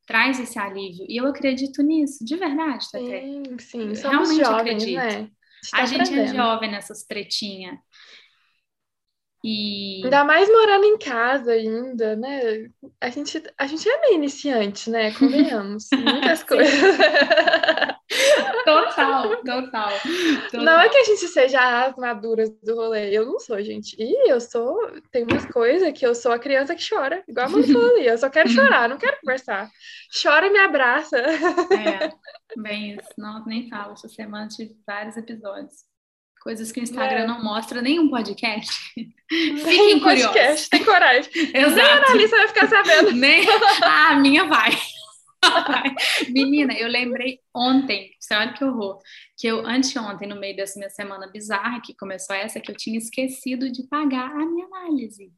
traz esse alívio. E eu acredito nisso, de verdade, Tete. Sim, sim. Somos Realmente jovens, acredito. né? A, a gente é jovem nessas tretinhas. E... Ainda mais morando em casa ainda, né? A gente, a gente é meio iniciante, né? Convenhamos. Muitas coisas. Total, total, total, Não é que a gente seja as maduras do rolê. Eu não sou, gente. E eu sou. Tem umas coisas que eu sou a criança que chora, igual a mãe falou ali. Eu só quero chorar, não quero conversar. Chora e me abraça. É, bem isso. Não, nem falo. Essa semana tive vários episódios coisas que o Instagram é. não mostra, nem um podcast. Fiquem curiosos. Podcast, tem coragem. Exato. Nem a Analisa vai ficar sabendo. Nem... Ah, a minha vai. Menina, eu lembrei ontem, você olha que horror, que eu anteontem, no meio dessa minha semana bizarra, que começou essa, que eu tinha esquecido de pagar a minha análise.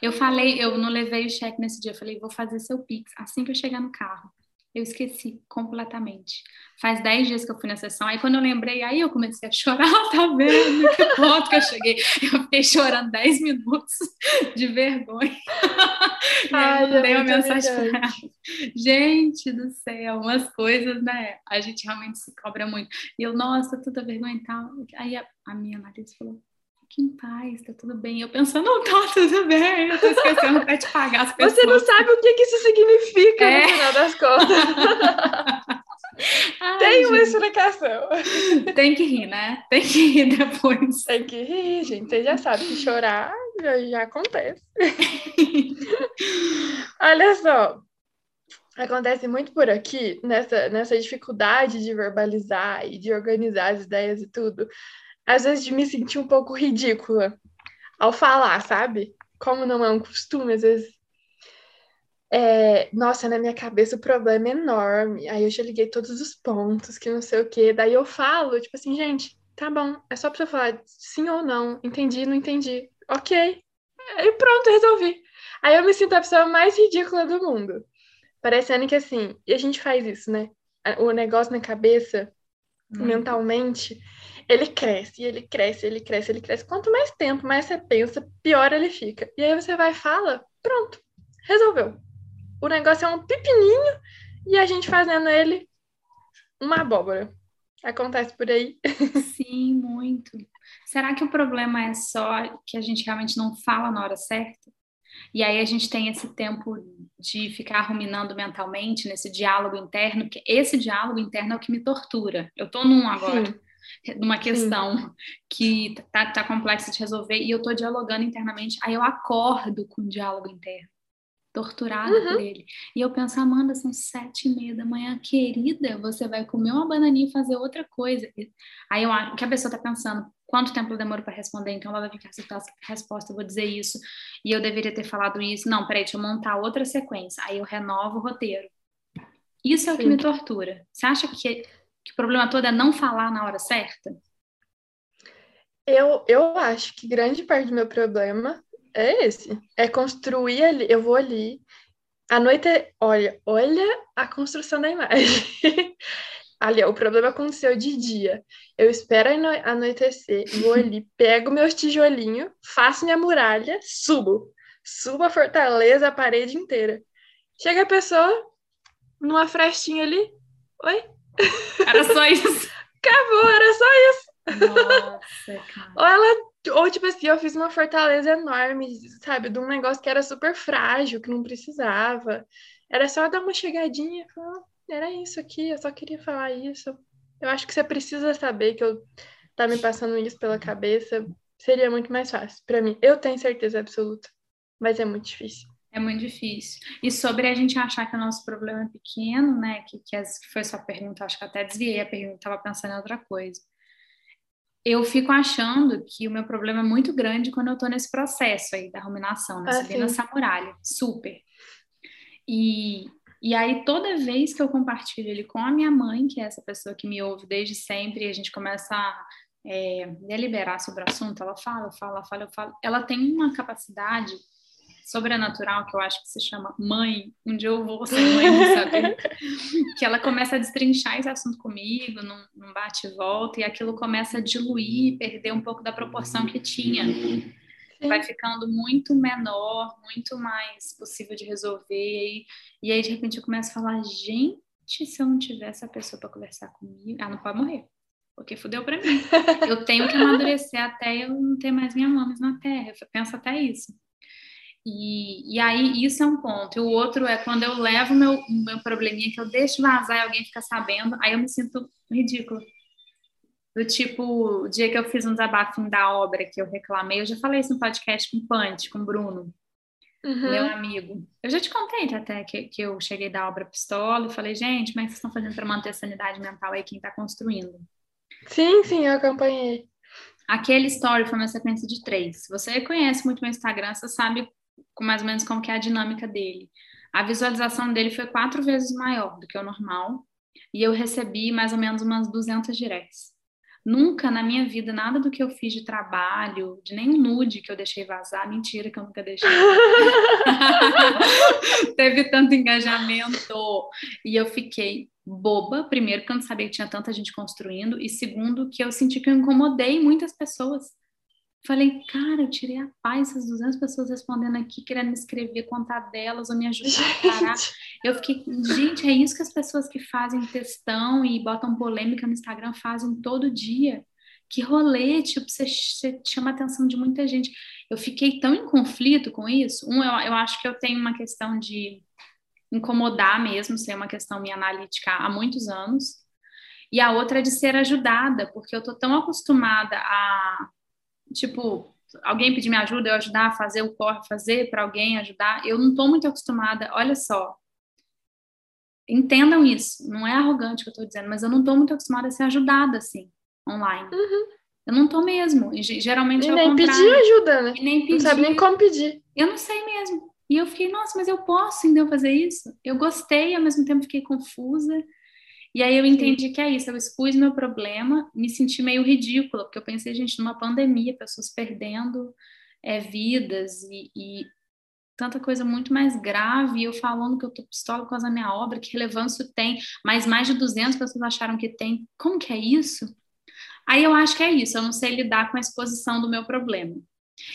Eu falei, eu não levei o cheque nesse dia, eu falei, vou fazer seu Pix assim que eu chegar no carro. Eu esqueci completamente. Faz dez dias que eu fui na sessão, aí quando eu lembrei, aí eu comecei a chorar, tá vendo? Que ponto que eu cheguei. Eu fiquei chorando dez minutos de vergonha. Ai, eu mandei é uma mensagem para ela. Gente do céu, umas coisas, né? A gente realmente se cobra muito. E eu, nossa, toda vergonha e tal. Aí a, a minha marido falou, fique em paz, tá tudo bem. Eu pensando, não tá tudo bem, eu tô esquecendo até de pagar as pessoas. Você não sabe o que, que isso significa é. no final das contas. Ai, Tem uma gente. explicação. Tem que rir, né? Tem que rir depois. Tem que rir, gente. Você já sabe que chorar já, já acontece. Olha só. Acontece muito por aqui, nessa, nessa dificuldade de verbalizar e de organizar as ideias e tudo às vezes de me sentir um pouco ridícula ao falar, sabe? Como não é um costume, às vezes. É, nossa, na minha cabeça o problema é enorme. Aí eu já liguei todos os pontos, que não sei o quê. Daí eu falo, tipo assim, gente, tá bom, é só pra eu falar sim ou não, entendi, não entendi. Ok. E pronto, resolvi. Aí eu me sinto a pessoa mais ridícula do mundo. Parecendo que assim, e a gente faz isso, né? O negócio na cabeça, hum. mentalmente, ele cresce, ele cresce, ele cresce, ele cresce. Quanto mais tempo, mais você pensa, pior ele fica. E aí você vai e fala, pronto, resolveu. O negócio é um pepininho e a gente fazendo ele uma abóbora. Acontece por aí. Sim, muito. Será que o problema é só que a gente realmente não fala na hora certa? E aí a gente tem esse tempo de ficar ruminando mentalmente nesse diálogo interno, porque esse diálogo interno é o que me tortura. Eu tô num agora. Sim numa questão Sim. que tá, tá complexa de resolver e eu tô dialogando internamente, aí eu acordo com o diálogo interno, torturada uhum. por ele. E eu penso, Amanda, são sete e meia da manhã, querida, você vai comer uma bananinha e fazer outra coisa. Aí eu acho que a pessoa tá pensando, quanto tempo eu demoro para responder, então ela vai ficar acertar a resposta, eu vou dizer isso, e eu deveria ter falado isso. Não, peraí, deixa eu montar outra sequência. Aí eu renovo o roteiro. Isso é o Sim. que me tortura. Você acha que que o problema todo é não falar na hora certa? Eu, eu acho que grande parte do meu problema é esse. É construir ali, eu vou ali, a noite, olha, olha a construção da imagem. ali, o problema aconteceu de dia. Eu espero anoitecer, vou ali, pego meus tijolinhos, faço minha muralha, subo. suba a fortaleza, a parede inteira. Chega a pessoa numa frestinha ali. Oi? Era só isso. Acabou, era só isso. Nossa, cara. Ou ela, ou tipo assim, eu fiz uma fortaleza enorme, sabe, de um negócio que era super frágil, que não precisava. Era só dar uma chegadinha e falar, era isso aqui, eu só queria falar isso. Eu acho que você precisa saber que eu tá me passando isso pela cabeça. Seria muito mais fácil para mim. Eu tenho certeza absoluta, mas é muito difícil. É muito difícil. E sobre a gente achar que o nosso problema é pequeno, né? Que, que, as, que foi sua pergunta, acho que até desviei a pergunta, estava pensando em outra coisa. Eu fico achando que o meu problema é muito grande quando eu estou nesse processo aí da ruminação, né? Ah, Subindo essa muralha. Super. E, e aí, toda vez que eu compartilho ele com a minha mãe, que é essa pessoa que me ouve desde sempre, e a gente começa a é, deliberar sobre o assunto, ela fala, fala, fala, fala. Ela tem uma capacidade sobrenatural que eu acho que se chama mãe. Um dia eu vou ser mãe, sabe? que ela começa a destrinchar esse assunto comigo, num, num bate e volta, e aquilo começa a diluir, perder um pouco da proporção que tinha. Sim. vai ficando muito menor, muito mais possível de resolver. E, e aí, de repente, eu começo a falar: gente, se eu não tiver essa pessoa para conversar comigo, ela não pode morrer. Porque fudeu para mim. Eu tenho que amadurecer até eu não ter mais minha mames na terra. Eu penso até isso. E, e aí, isso é um ponto. E o outro é quando eu levo meu, meu probleminha, que eu deixo vazar e alguém fica sabendo, aí eu me sinto ridículo. Do tipo, o dia que eu fiz um desabafo da obra que eu reclamei, eu já falei isso no podcast com o Pante, com o Bruno, uhum. meu amigo. Eu já te contei até que, que eu cheguei da obra pistola e falei, gente, que vocês estão fazendo para manter a sanidade mental aí quem está construindo? Sim, sim, eu acompanhei. Aquele story foi uma sequência de três. Você conhece muito meu Instagram, você sabe mais ou menos como que é a dinâmica dele. A visualização dele foi quatro vezes maior do que o normal e eu recebi mais ou menos umas 200 directs. Nunca na minha vida, nada do que eu fiz de trabalho, de nenhum nude que eu deixei vazar, mentira que eu nunca deixei. Teve tanto engajamento. E eu fiquei boba, primeiro, porque eu não sabia que tinha tanta gente construindo, e segundo, que eu senti que eu incomodei muitas pessoas. Falei, cara, eu tirei a paz, essas 200 pessoas respondendo aqui, querendo me escrever, contar delas ou me ajudar a parar. Eu fiquei, gente, é isso que as pessoas que fazem textão e botam polêmica no Instagram fazem todo dia. Que rolê, tipo, você, você chama a atenção de muita gente. Eu fiquei tão em conflito com isso. Um, eu, eu acho que eu tenho uma questão de incomodar mesmo, ser uma questão minha analítica há muitos anos. E a outra é de ser ajudada, porque eu tô tão acostumada a tipo, alguém pedir minha ajuda, eu ajudar a fazer o corre, fazer para alguém ajudar. Eu não estou muito acostumada, olha só. Entendam isso, não é arrogante que eu estou dizendo, mas eu não estou muito acostumada a ser ajudada assim, online. Uhum. Eu não estou mesmo. E, geralmente e é nem pedir ajuda, né? E nem pedir. Não sabe nem como pedir. Eu não sei mesmo. E eu fiquei, nossa, mas eu posso então fazer isso? Eu gostei, ao mesmo tempo fiquei confusa. E aí eu entendi que é isso, eu expus meu problema, me senti meio ridícula, porque eu pensei, gente, numa pandemia, pessoas perdendo é, vidas e, e, tanta coisa muito mais grave, eu falando que eu tô pistola por causa da minha obra, que relevância tem, mas mais de 200 pessoas acharam que tem. Como que é isso? Aí eu acho que é isso, eu não sei lidar com a exposição do meu problema.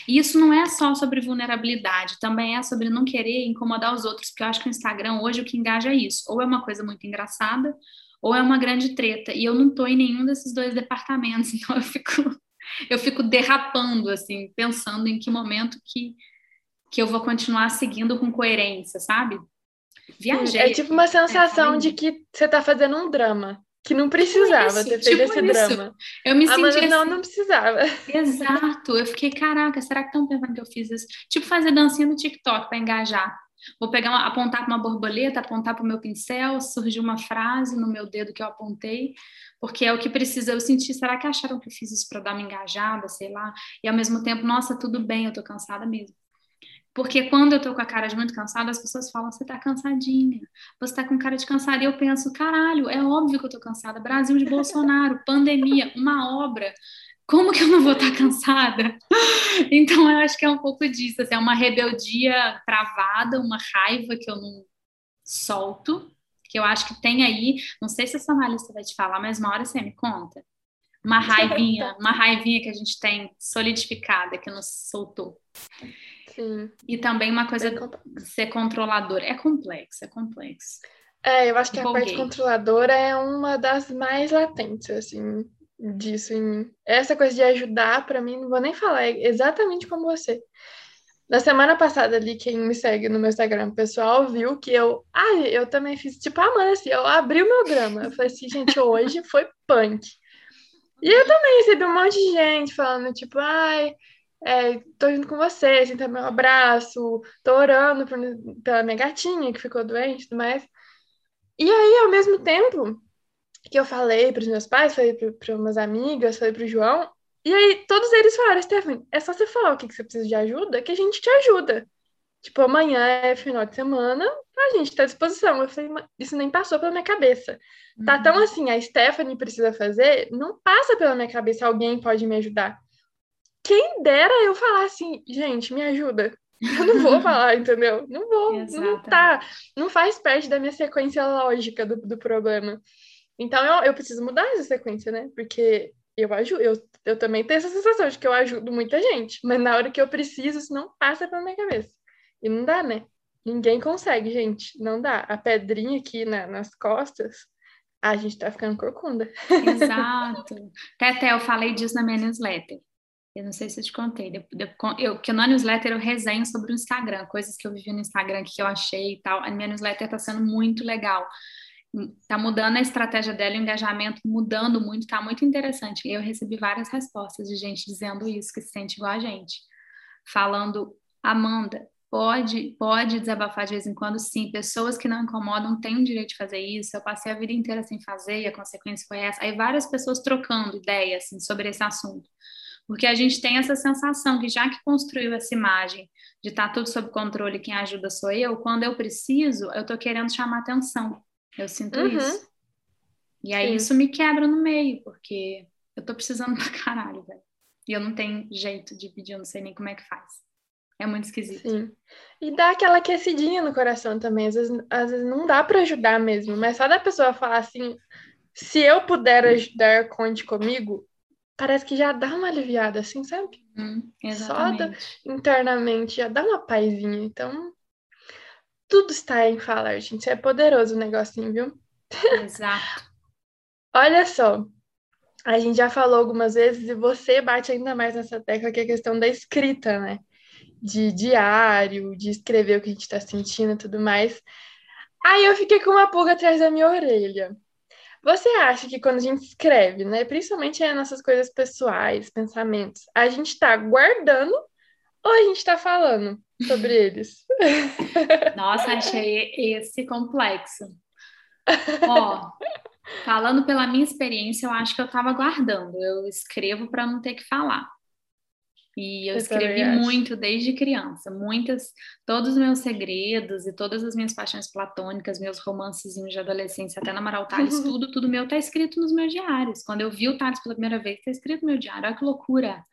E isso não é só sobre vulnerabilidade, também é sobre não querer incomodar os outros, porque eu acho que o Instagram hoje o que engaja é isso, ou é uma coisa muito engraçada, ou é uma grande treta. E eu não estou em nenhum desses dois departamentos, então eu fico, eu fico derrapando, assim, pensando em que momento que, que eu vou continuar seguindo com coerência, sabe? Viajei. É tipo uma sensação é, de que você está fazendo um drama. Que não precisava tipo ter feito tipo esse isso. drama. Eu me senti assim, não, não precisava. Exato. Eu fiquei, caraca, será que estão pensando que eu fiz isso? Tipo fazer dancinha no TikTok para engajar. Vou pegar uma, apontar para uma borboleta, apontar para o meu pincel, surgiu uma frase no meu dedo que eu apontei, porque é o que precisa eu sentir. Será que acharam que eu fiz isso para dar uma engajada, sei lá? E ao mesmo tempo, nossa, tudo bem, eu tô cansada mesmo. Porque quando eu tô com a cara de muito cansada, as pessoas falam, você tá cansadinha, você tá com cara de cansada. E eu penso, caralho, é óbvio que eu tô cansada. Brasil de Bolsonaro, pandemia, uma obra como que eu não vou estar cansada? Então, eu acho que é um pouco disso, assim, é uma rebeldia travada, uma raiva que eu não solto, que eu acho que tem aí, não sei se essa analista vai te falar, mas uma hora você me conta. Uma raivinha, uma raivinha que a gente tem solidificada, que não soltou. Sim. E também uma coisa de ser controlador. É complexo, é complexo. É, eu acho que a parte controladora é uma das mais latentes, assim, disso em mim. Essa coisa de ajudar, para mim, não vou nem falar, é exatamente como você. Na semana passada ali, quem me segue no meu Instagram pessoal viu que eu. Ah, eu também fiz tipo a Amanda, assim, eu abri o meu grama. Eu falei assim, gente, hoje foi punk. E eu também recebi um monte de gente falando, tipo, ai, é, tô junto com você, assim, um abraço, tô orando por, pela minha gatinha que ficou doente e tudo mais. E aí, ao mesmo tempo que eu falei para os meus pais, falei para umas amigas, falei para o João, e aí todos eles falaram, Stephanie, é só você falar o que, que você precisa de ajuda, que a gente te ajuda. Tipo, amanhã é final de semana, a gente está à disposição. Eu falei, isso nem passou pela minha cabeça. Uhum. Tá tão uhum. assim, a Stephanie precisa fazer, não passa pela minha cabeça, alguém pode me ajudar. Quem dera eu falar assim, gente, me ajuda. Eu não vou falar, entendeu? Não vou, não tá. Não faz parte da minha sequência lógica do, do problema. Então eu, eu preciso mudar essa sequência, né? Porque eu ajudo, eu, eu também tenho essa sensação de que eu ajudo muita gente, mas na hora que eu preciso, isso não passa pela minha cabeça. E não dá, né? Ninguém consegue, gente. Não dá. A pedrinha aqui na, nas costas, a gente tá ficando corcunda. Exato. Até, eu falei disso na minha newsletter. Eu não sei se eu te contei. Eu, que na newsletter eu resenho sobre o Instagram, coisas que eu vivi no Instagram, que eu achei e tal. A minha newsletter está sendo muito legal. Está mudando a estratégia dela, o engajamento mudando muito, está muito interessante. Eu recebi várias respostas de gente dizendo isso, que se sente igual a gente. Falando, Amanda, pode, pode desabafar de vez em quando, sim. Pessoas que não incomodam têm o direito de fazer isso. Eu passei a vida inteira sem fazer e a consequência foi essa. Aí várias pessoas trocando ideias assim, sobre esse assunto. Porque a gente tem essa sensação que já que construiu essa imagem de estar tá tudo sob controle, quem ajuda sou eu, quando eu preciso, eu estou querendo chamar atenção. Eu sinto uhum. isso. E aí Sim. isso me quebra no meio, porque eu estou precisando pra caralho, velho. E eu não tenho jeito de pedir, eu não sei nem como é que faz. É muito esquisito. Sim. E dá aquela aquecidinha no coração também. Às vezes, às vezes não dá para ajudar mesmo, mas só da pessoa falar assim: se eu puder ajudar, conte comigo, parece que já dá uma aliviada, assim, sabe? Hum, exatamente. Só da, internamente já dá uma paizinha. Então, tudo está em falar, gente. É poderoso o negocinho, viu? Exato. Olha só, a gente já falou algumas vezes e você bate ainda mais nessa tecla que é a questão da escrita, né? De diário, de escrever o que a gente está sentindo e tudo mais. Aí eu fiquei com uma pulga atrás da minha orelha. Você acha que quando a gente escreve, né, principalmente as nossas coisas pessoais, pensamentos, a gente está guardando ou a gente está falando sobre eles? Nossa, achei esse complexo. Ó, falando pela minha experiência, eu acho que eu estava guardando. Eu escrevo para não ter que falar. E eu, eu escrevi muito desde criança, muitas, todos os meus segredos e todas as minhas paixões platônicas, meus romances de adolescência, até namorar o Thales, tudo, tudo meu tá escrito nos meus diários. Quando eu vi o Thales pela primeira vez, tá escrito no meu diário, olha que loucura.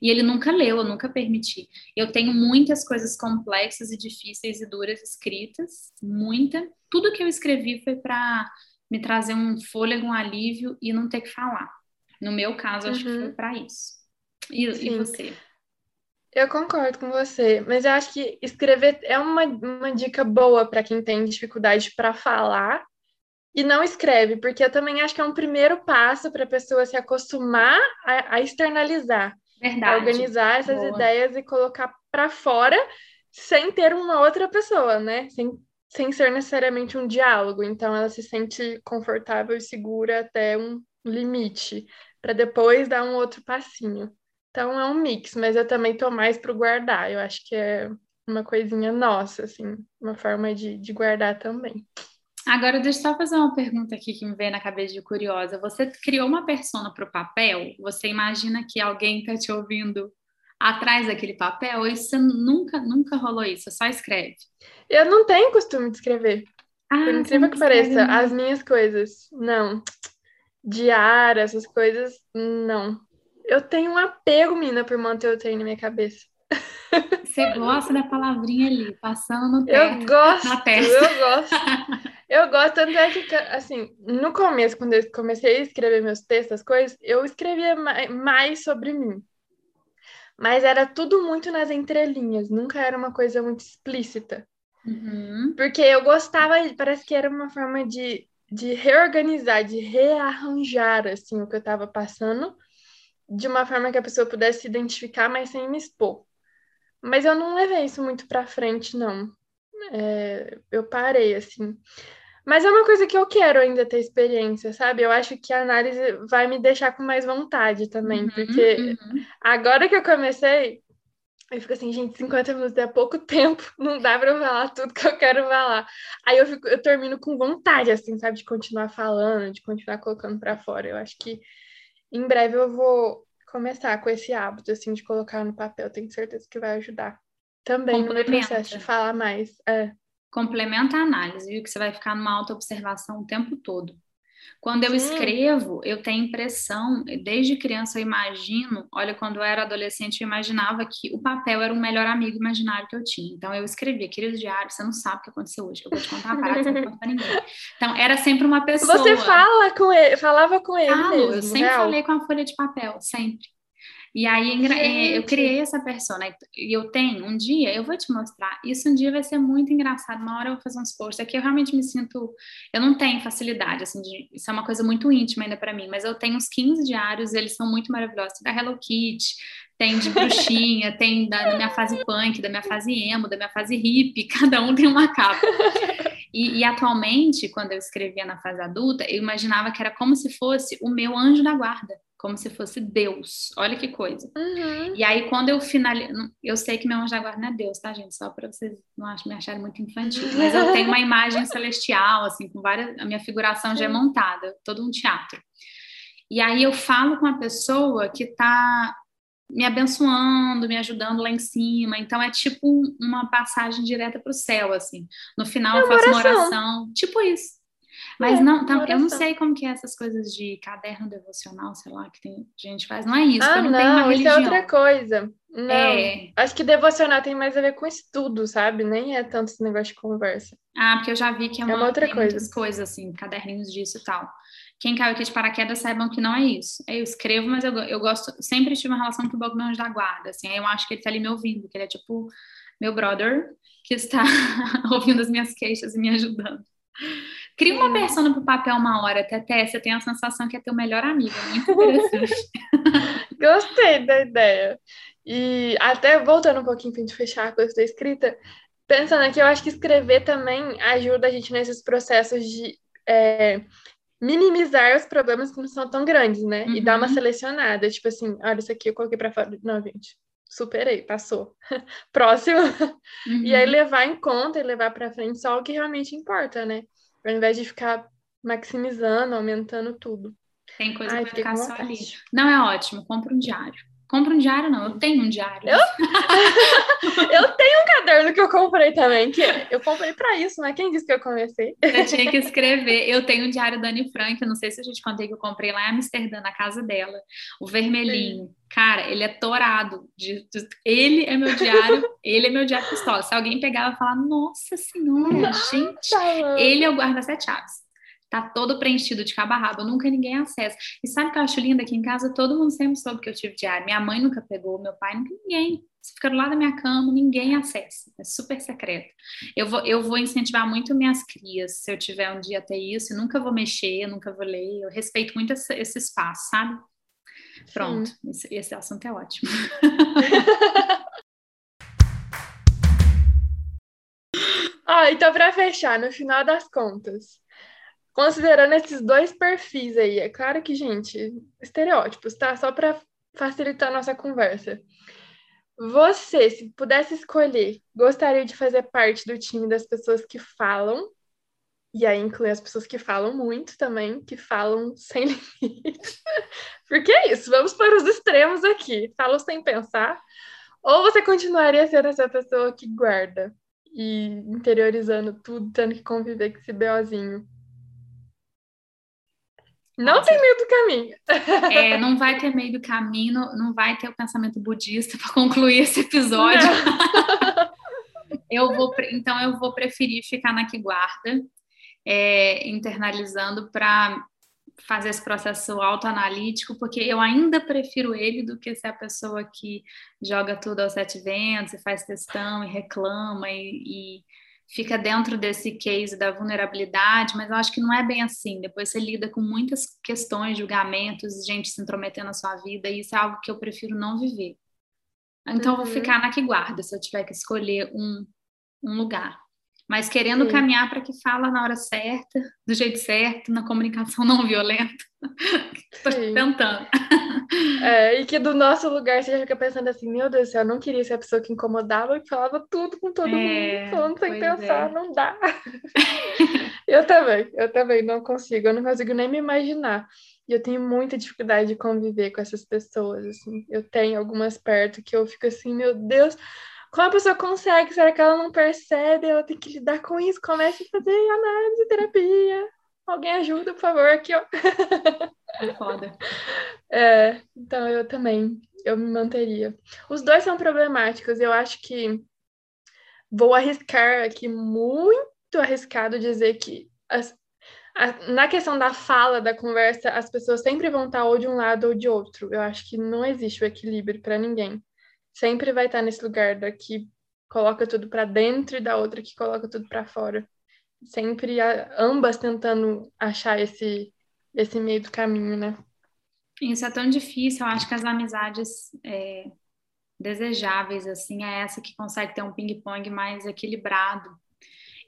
E ele nunca leu, eu nunca permiti. Eu tenho muitas coisas complexas e difíceis e duras escritas, muita. Tudo que eu escrevi foi para me trazer um fôlego, um alívio e não ter que falar. No meu caso, acho uhum. que foi uhum. para isso. E, e você? Eu concordo com você, mas eu acho que escrever é uma, uma dica boa para quem tem dificuldade para falar e não escreve, porque eu também acho que é um primeiro passo para a pessoa se acostumar a, a externalizar, Verdade. organizar essas boa. ideias e colocar para fora sem ter uma outra pessoa, né? Sem, sem ser necessariamente um diálogo. Então ela se sente confortável e segura até um limite, para depois dar um outro passinho. Então é um mix, mas eu também tô mais pro guardar. Eu acho que é uma coisinha nossa, assim, uma forma de, de guardar também. Agora, deixa eu só fazer uma pergunta aqui que me veio na cabeça de curiosa. Você criou uma persona para o papel? Você imagina que alguém está te ouvindo atrás daquele papel? Ou isso nunca, nunca rolou isso? Só escreve? Eu não tenho costume de escrever. Ah, Por incrível que pareça, as minhas coisas, não. Diário, essas coisas, não. Eu tenho um apego, mina, por manter o trem na minha cabeça. Você gosta da palavrinha ali, passando no teto, eu gosto, na testa. Eu gosto. Eu gosto, tanto é que, assim, no começo, quando eu comecei a escrever meus textos, as coisas, eu escrevia mais sobre mim. mas era tudo muito nas entrelinhas, nunca era uma coisa muito explícita. Uhum. Porque eu gostava, parece que era uma forma de, de reorganizar, de rearranjar assim, o que eu estava passando, de uma forma que a pessoa pudesse se identificar, mas sem me expor. Mas eu não levei isso muito para frente, não. É, eu parei, assim. Mas é uma coisa que eu quero ainda ter experiência, sabe? Eu acho que a análise vai me deixar com mais vontade também, Uhum, porque uhum. agora que eu comecei, eu fico assim, gente, 50 minutos é pouco tempo, não dá pra eu falar tudo que eu quero falar. Aí eu, fico, eu termino com vontade, assim, sabe, de continuar falando, de continuar colocando pra fora. Eu acho que em breve eu vou começar com esse hábito, assim, de colocar no papel. Tenho certeza que vai ajudar também no meu processo de falar mais. É. complementa a análise, viu? Que você vai ficar numa autoobservação o tempo todo. Quando eu escrevo, eu tenho impressão, desde criança eu imagino, olha, quando eu era adolescente, eu imaginava que o papel era o melhor amigo imaginário que eu tinha. Então eu escrevia, querido diário, você não sabe o que aconteceu hoje, eu vou te contar uma parada, você não conta pra ninguém. Então era sempre uma pessoa. Você fala com ele, falava com ele Falo, mesmo, eu sempre real? falei com a folha de papel, sempre. E aí é, eu Gente. criei essa persona. E eu tenho, um dia, eu vou te mostrar. Isso um dia vai ser muito engraçado. Uma hora eu vou fazer uns posts aqui. Eu realmente me sinto. Eu não tenho facilidade, assim, de, isso é uma coisa muito íntima ainda para mim. Mas eu tenho uns 15 diários, eles são muito maravilhosos. Tem da Hello Kitty, tem de bruxinha, tem da, da minha fase punk, da minha fase emo, da minha fase hippie. Cada um tem uma capa. E, e, atualmente, quando eu escrevia na fase adulta, eu imaginava que era como se fosse o meu anjo da guarda, como se fosse Deus. Olha que coisa. Uhum. E aí, quando eu finalizo. Eu sei que meu anjo da guarda não é Deus, tá, gente? Só para vocês não me acharem muito infantil. Mas eu tenho uma imagem celestial, assim, com várias. A minha figuração já é montada, todo um teatro. E aí eu falo com a pessoa que está me abençoando, me ajudando lá em cima. Então é tipo um, uma passagem direta para o céu, assim. No final É eu faço uma oração, tipo isso. Mas É, não, tá, eu não sei como que é essas coisas de caderno devocional, sei lá, que tem gente faz. Não é isso, Ah, eu não, tenho uma não, isso religião. é outra coisa. Não, É. acho que devocional tem mais a ver com estudo, sabe? Nem é tanto esse negócio de conversa. Ah, porque eu já vi que é uma, uma outra tem coisa. muitas coisas assim, caderninhos disso e tal. Quem caiu aqui de paraquedas saibam que não é isso. Eu escrevo, mas eu, eu gosto, sempre tive uma relação com o Bob anjo da guarda, assim, eu acho que ele tá ali me ouvindo, que ele é tipo meu brother que está ouvindo as minhas queixas e me ajudando. Cria uma Sim. persona pro papel uma hora, Teté, você tem a sensação que é teu melhor amigo, é muito interessante. Gostei da ideia. E até voltando um pouquinho pra gente fechar a coisa da escrita, pensando aqui, eu acho que escrever também ajuda a gente nesses processos de é, minimizar os problemas que não são tão grandes, né? E dar uma Uhum. selecionada, tipo assim, olha, isso aqui eu coloquei pra fora. Não, gente, superei, passou. Próximo. E aí Uhum. levar em conta e levar pra frente só o que realmente importa, né? Ao invés de ficar maximizando, aumentando tudo. Tem coisa Ai, fiquei ficar só ali. Não, é ótimo, compra um diário. Compra um diário, não, eu tenho um diário. Eu? Eu tenho um caderno que eu comprei também, que eu comprei pra isso, mas quem disse que eu comecei? Eu tinha que escrever. Eu tenho um diário da Anne Frank, eu não sei se eu já te contei que eu comprei lá em Amsterdã, na casa dela. O vermelhinho. Cara, ele é torado. de- de- ele é meu diário, ele é meu diário pistola. Se alguém pegava e falar, nossa senhora, gente, Tá ele é o guarda-sete chaves. Tá todo preenchido de cabo a rabo, nunca ninguém acessa. E sabe o que eu acho lindo aqui em casa? Todo mundo sempre soube que eu tive diário. Minha mãe nunca pegou, meu pai nunca, ninguém. Você fica do lado da minha cama, ninguém acessa. É super secreto. Eu vou, eu vou incentivar muito minhas crias, se eu tiver um dia até isso. Eu nunca vou mexer, nunca vou ler. Eu respeito muito esse, esse espaço, sabe? Pronto, esse, esse assunto é ótimo. Ah, então para fechar, no final das contas, considerando esses dois perfis aí, é claro que, gente, estereótipos, tá? Só para facilitar a nossa conversa. Você, se pudesse escolher, gostaria de fazer parte do time das pessoas que falam, e aí inclui as pessoas que falam muito também, que falam sem limite. Porque é isso, vamos para os extremos aqui. Falam sem pensar. Ou você continuaria sendo essa pessoa que guarda e interiorizando tudo, tendo que conviver com esse BOzinho. Não tem meio do caminho. É, não vai ter meio do caminho, não vai ter o pensamento budista para concluir esse episódio. Eu vou, então eu vou preferir ficar na que guarda, é, internalizando para fazer esse processo autoanalítico, porque eu ainda prefiro ele do que ser a pessoa que joga tudo aos sete ventos e faz questão e reclama e, e fica dentro desse case da vulnerabilidade, mas eu acho que não é bem assim. Depois você lida com muitas questões, julgamentos, gente se intrometendo na sua vida, e isso é algo que eu prefiro não viver. Então, uhum. eu vou ficar na que guarda se eu tiver que escolher um, um lugar mas querendo Sim. caminhar para que fala na hora certa, do jeito certo, na comunicação não violenta. Estou tentando. É, e que do nosso lugar você já fica pensando assim, meu Deus do céu, eu não queria ser a pessoa que incomodava e falava tudo com todo é, mundo, falando sem pensar, é. não dá. eu também, eu também não consigo, eu não consigo nem me imaginar. E eu tenho muita dificuldade de conviver com essas pessoas, assim. Eu tenho algumas perto que eu fico assim, meu Deus, como a pessoa consegue? Será que ela não percebe? Ela tem que lidar com isso. Comece a fazer análise, terapia. Alguém ajuda, por favor, aqui, ó. É foda. É, então eu também, eu me manteria. Os dois são problemáticos. Eu acho que vou arriscar aqui, muito arriscado, dizer que as, a, na questão da fala, da conversa, as pessoas sempre vão estar ou de um lado ou de outro. Eu acho que não existe o equilíbrio para ninguém sempre vai estar nesse lugar da que coloca tudo para dentro e da outra que coloca tudo para fora. Sempre a, ambas tentando achar esse, esse meio do caminho, né? Isso é tão difícil. Eu acho que as amizades é, desejáveis, assim, é essa que consegue ter um ping-pong mais equilibrado.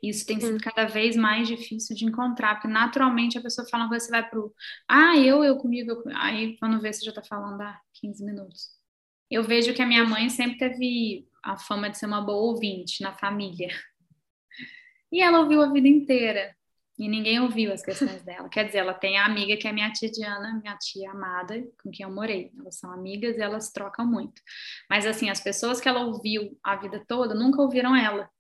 Isso tem sido cada vez mais difícil de encontrar, porque naturalmente a pessoa fala você vai pro, ah, eu, eu comigo, eu aí quando vê, você já tá falando há 15 minutos eu vejo que a minha mãe sempre teve a fama de ser uma boa ouvinte na família. E ela ouviu a vida inteira. E ninguém ouviu as questões dela. Quer dizer, ela tem a amiga que é minha tia Diana, minha tia amada, com quem eu morei. Elas são amigas e elas trocam muito. Mas, assim, as pessoas que ela ouviu a vida toda nunca ouviram ela.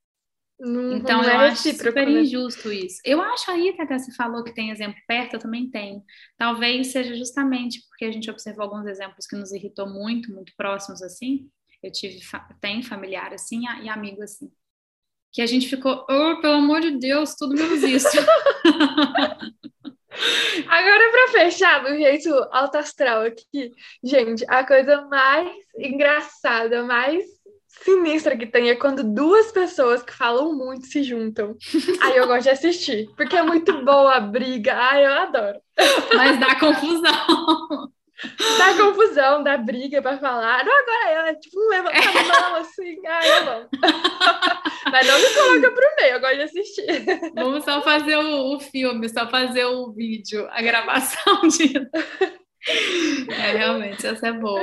Não, então, não eu é acho super né? injusto isso. Eu acho aí que até você falou que tem exemplo perto, eu também tenho. Talvez seja justamente porque a gente observou alguns exemplos que nos irritou muito, muito próximos assim. Eu tive, tem familiar assim e amigo assim. Que a gente ficou, oh, pelo amor de Deus, tudo menos isso. Agora, para fechar do jeito alto astral aqui, gente, a coisa mais engraçada, mais sinistra que tem é quando duas pessoas que falam muito se juntam. Aí eu gosto de assistir, porque é muito boa a briga. Ai, eu adoro. Mas dá confusão. Dá confusão, dá briga para falar. Não, agora ela é tipo um levanta a mão assim. Ai, eu amo. Mas não me coloca pro meio, eu gosto de assistir. Vamos só fazer o, o filme, só fazer o vídeo, a gravação disso. É, realmente, essa é boa.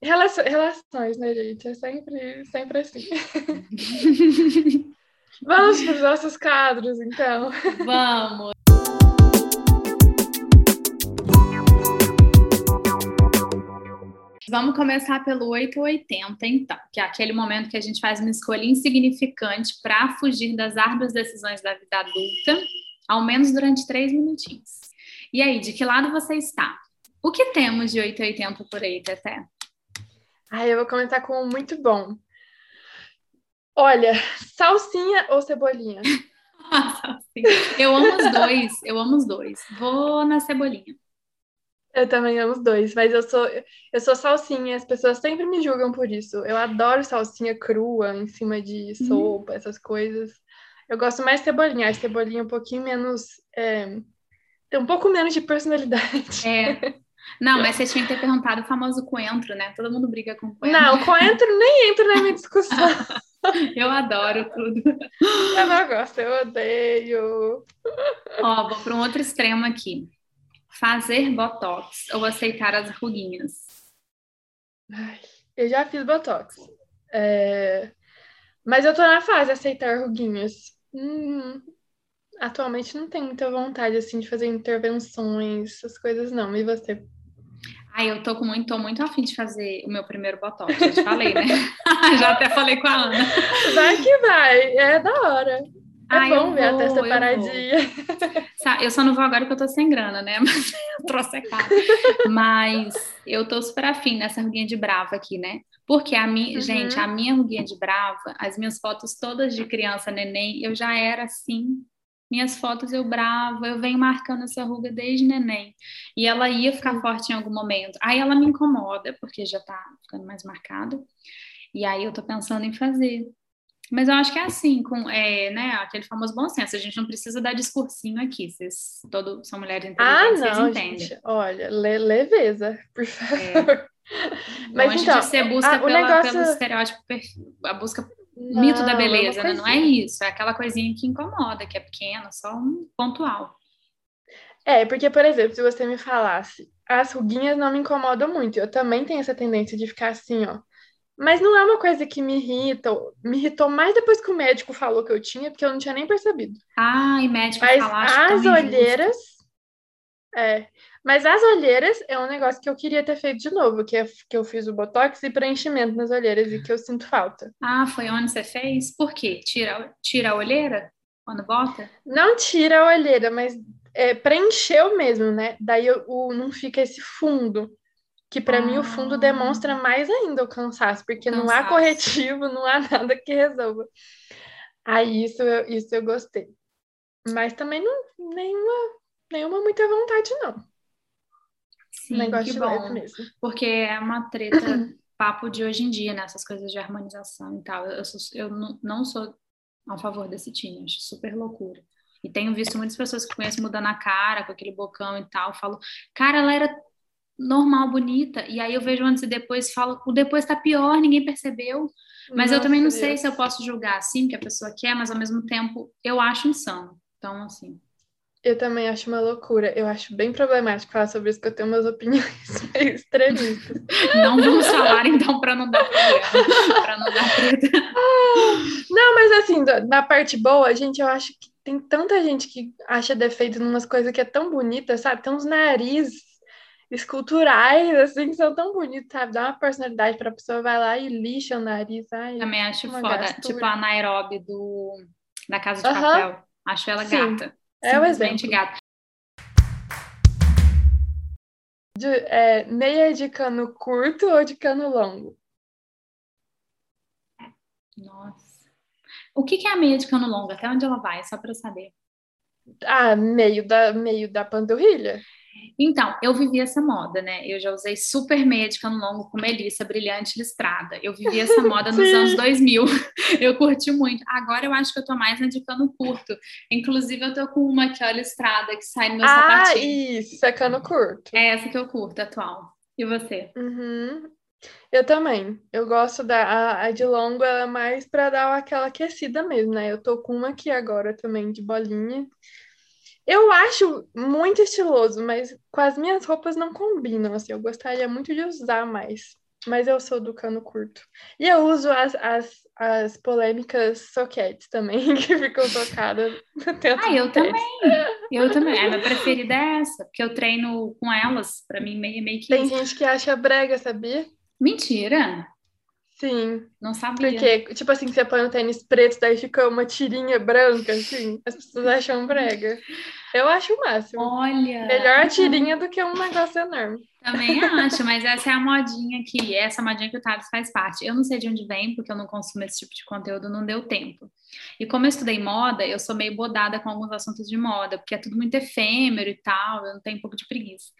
relações, né, gente? É sempre, sempre assim. Vamos para os nossos quadros, então. Vamos! Vamos começar pelo 880, então, que é aquele momento que a gente faz uma escolha insignificante para fugir das árduas decisões da vida adulta, ao menos durante três minutinhos. E aí, de que lado você está? O que temos de 880 por aí, Teté? Ai, eu vou comentar com um muito bom. Olha, salsinha ou cebolinha? Eu amo os dois, eu amo os dois. Vou na cebolinha. Eu também amo os dois, mas eu sou eu sou salsinha, as pessoas sempre me julgam por isso. Eu adoro salsinha crua em cima de uhum. sopa, essas coisas. Eu gosto mais de cebolinha, a cebolinha é um pouquinho menos é, tem um pouco menos de personalidade. É. Não, mas você tinha que ter perguntado o famoso coentro, né? Todo mundo briga com coentro. Não, coentro nem entra na minha discussão. eu adoro tudo. Eu não gosto, eu odeio. Ó, vou para um outro extremo aqui. Fazer botox ou aceitar as ruguinhas? Ai, eu já fiz botox. É... Mas eu tô na fase de aceitar ruguinhas. Hum, atualmente não tenho muita vontade assim de fazer intervenções, essas coisas não. E você? Ai, eu tô com muito, tô muito afim de fazer o meu primeiro botox, já te falei, né? já até falei com a Ana. Vai que vai, é da hora. É Ai, bom ver vou, a testa paradinha. Eu só não vou agora porque eu tô sem grana, né? Mas eu trouxe caro. Mas eu tô super afim nessa ruguinha de brava aqui, né? Porque a minha, uhum. gente, a minha ruguinha de brava, as minhas fotos todas de criança neném, eu já era assim, minhas fotos eu brava, eu venho marcando essa ruga desde neném. E ela ia ficar forte em algum momento. Aí ela me incomoda, porque já tá ficando mais marcada. E aí eu tô pensando em fazer. Mas eu acho que é assim, com é, né, aquele famoso bom senso. A gente não precisa dar discursinho aqui. Vocês todo, são mulheres inteligentes, ah, não, vocês entendem. Gente, olha, le leveza, por favor. É. Mas Longe então, de ser busca a, pela, negócio... pelo estereótipo, a busca não, mito da é beleza, né? Não é isso, é aquela coisinha que incomoda, que é pequena, só um pontual. É, porque, por exemplo, se você me falasse, as ruguinhas não me incomodam muito, eu também tenho essa tendência de ficar assim, ó. Mas não é uma coisa que me irrita, me irritou mais depois que o médico falou que eu tinha, porque eu não tinha nem percebido. Ah, e médico Mas as olheiras, é, mas as olheiras é um negócio que eu queria ter feito de novo, que é que eu fiz o botox e preenchimento nas olheiras e que eu sinto falta. Ah, foi onde você fez? Por quê? Tira, tira a olheira quando bota? Não tira a olheira, mas é, preencheu mesmo, né? Daí o, não fica esse fundo. Que para ah. mim o fundo demonstra mais ainda o cansaço, porque cansaço. não há corretivo, não há nada que resolva. Aí isso, isso eu gostei. Mas também não nenhuma, nenhuma muita vontade, não. Sim, negócio que bom. mesmo. Porque é uma treta, papo de hoje em dia, nessas né? coisas de harmonização e tal. Eu, sou, eu não sou a favor desse time, acho super loucura. E tenho visto muitas pessoas que conhecem mudando a cara, com aquele bocão e tal, falo, cara, ela era normal, bonita, e aí eu vejo antes e depois falo, o depois tá pior, ninguém percebeu. Mas Nossa, eu também não Deus. sei se eu posso julgar assim, que a pessoa quer, mas ao mesmo tempo eu acho insano. Então, assim. Eu também acho uma loucura. Eu acho bem problemático falar sobre isso, porque eu tenho umas opiniões meio extremistas. Não vamos falar, então, para não dar problema, para não dar treta. Não, mas assim, na parte boa, gente, eu acho que tem tanta gente que acha defeito em umas coisas que é tão bonita, sabe? Tem uns narizes esculturais, assim, que são tão bonitos, sabe? Dá uma personalidade para a pessoa, vai lá e lixa o nariz. Ai, Também acho foda. Gastura. Tipo a Nairobi do, da Casa de Papel. Acho ela Sim. gata. É o exemplo. Gato. De, é, meia de cano curto ou de cano longo? Nossa. O que, que é a meia de cano longo? Até onde ela vai? Só para eu saber. Ah, meio da, meio da panturrilha. Então, eu vivi essa moda, né? Eu já usei super meia de cano longo com melissa brilhante listrada. Eu vivi essa moda nos anos 2000. Eu curti muito. Agora eu acho que eu tô mais na de cano curto. Inclusive, eu tô com uma aqui, ó, listrada, que sai no meu ah, sapatinho. Ah, isso, é cano curto. É essa que eu curto, atual. E você? Uhum. Eu também. Eu gosto da a, a de longo, ela é mais para dar aquela aquecida mesmo, né? Eu tô com uma aqui agora também de bolinha. Eu acho muito estiloso, mas com as minhas roupas não combinam, assim. Eu gostaria muito de usar mais. Mas eu sou do cano curto. E eu uso as, as, as polêmicas soquetes também, que ficam tocadas Ah, eu também. Eu também. A minha preferida é essa, porque eu treino com elas. Pra mim, meio, meio que. Tem gente que acha brega, sabia? Mentira. Sim. Não sabia. Porque, tipo assim, você põe um tênis preto, daí fica uma tirinha branca, assim, as pessoas acham brega. Eu acho o máximo. Olha. Melhor a tirinha do que um negócio enorme. Também acho, mas essa é a modinha que, essa modinha que o Thales faz parte. Eu não sei de onde vem, porque eu não consumo esse tipo de conteúdo, não deu tempo. E como eu estudei moda, eu sou meio bodada com alguns assuntos de moda, porque é tudo muito efêmero e tal, eu não tenho um pouco de preguiça.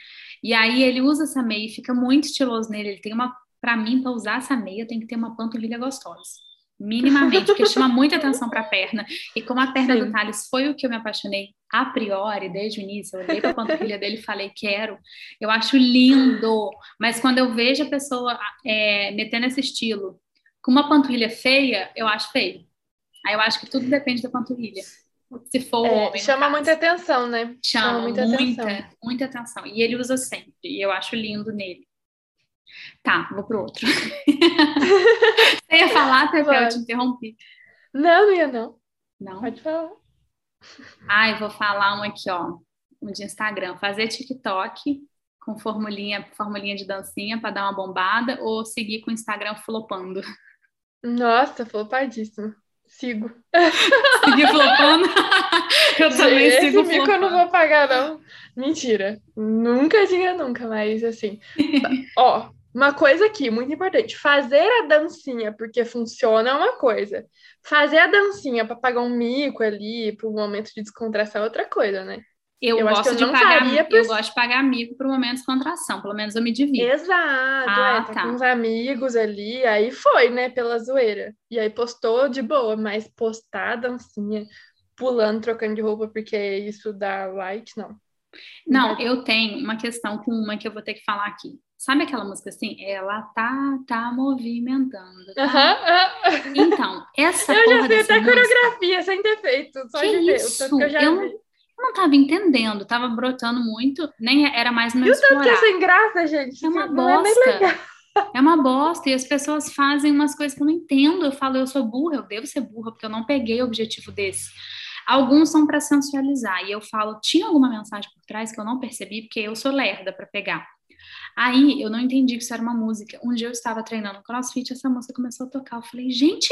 E aí ele usa essa meia e fica muito estiloso nele, ele tem uma para mim, para usar essa meia, tem que ter uma panturrilha gostosa. Minimamente, porque chama muita atenção para a perna. E como a perna Sim. do Thales foi o que eu me apaixonei a priori, desde o início, eu olhei para a panturrilha dele e falei, quero. Eu acho lindo. Mas quando eu vejo a pessoa é, metendo esse estilo com uma panturrilha feia, eu acho feio. Aí eu acho que tudo depende da panturrilha. Se for é, homem. Chama muita atenção, né? Chama, chama muita, muita, atenção. muita atenção. E ele usa sempre. E eu acho lindo nele. Tá, vou pro outro. Você ia falar, Pepe? Eu te interrompi. Não, não ia não. Não? Pode falar. Ah, eu vou falar um aqui, ó. Um de Instagram. Fazer TikTok com formulinha, formulinha de dancinha para dar uma bombada ou seguir com o Instagram flopando? Nossa, flopadíssimo. Sigo. Seguir flopando? eu também Esse sigo mico eu não vou pagar, não. Mentira. Nunca diga nunca, mas assim. ó, uma coisa aqui, muito importante: fazer a dancinha porque funciona é uma coisa, fazer a dancinha para pagar um mico ali, para um momento de descontração é outra coisa, né? Eu, eu gosto de pagar, por... eu gosto de pagar amigo por um momento de contração, pelo menos eu me divido. Exato, ah, é, tá, tá, com uns amigos ali, aí foi, né, pela zoeira. E aí postou de boa, mas postar a dancinha, pulando, trocando de roupa, porque isso dá like, não. Não, eu tenho uma questão com uma que eu vou ter que falar aqui. Sabe aquela música assim? Ela tá, tá movimentando. Tá? Uhum, uhum. Então, essa Eu já sei até música... coreografia sem ter feito. Só que de isso? ver, eu, já eu, não tava entendendo, tava brotando muito, nem era mais no E o tanto que é sem graça, gente. É uma não bosta. É, é uma bosta, e as pessoas fazem umas coisas que eu não entendo. Eu falo, eu sou burra, eu devo ser burra, porque eu não peguei o objetivo desse. Alguns são para sensualizar, e eu falo, tinha alguma mensagem por trás que eu não percebi, porque eu sou lerda para pegar. Aí eu não entendi que isso era uma música. Um dia eu estava treinando crossfit, essa música começou a tocar. Eu falei, gente,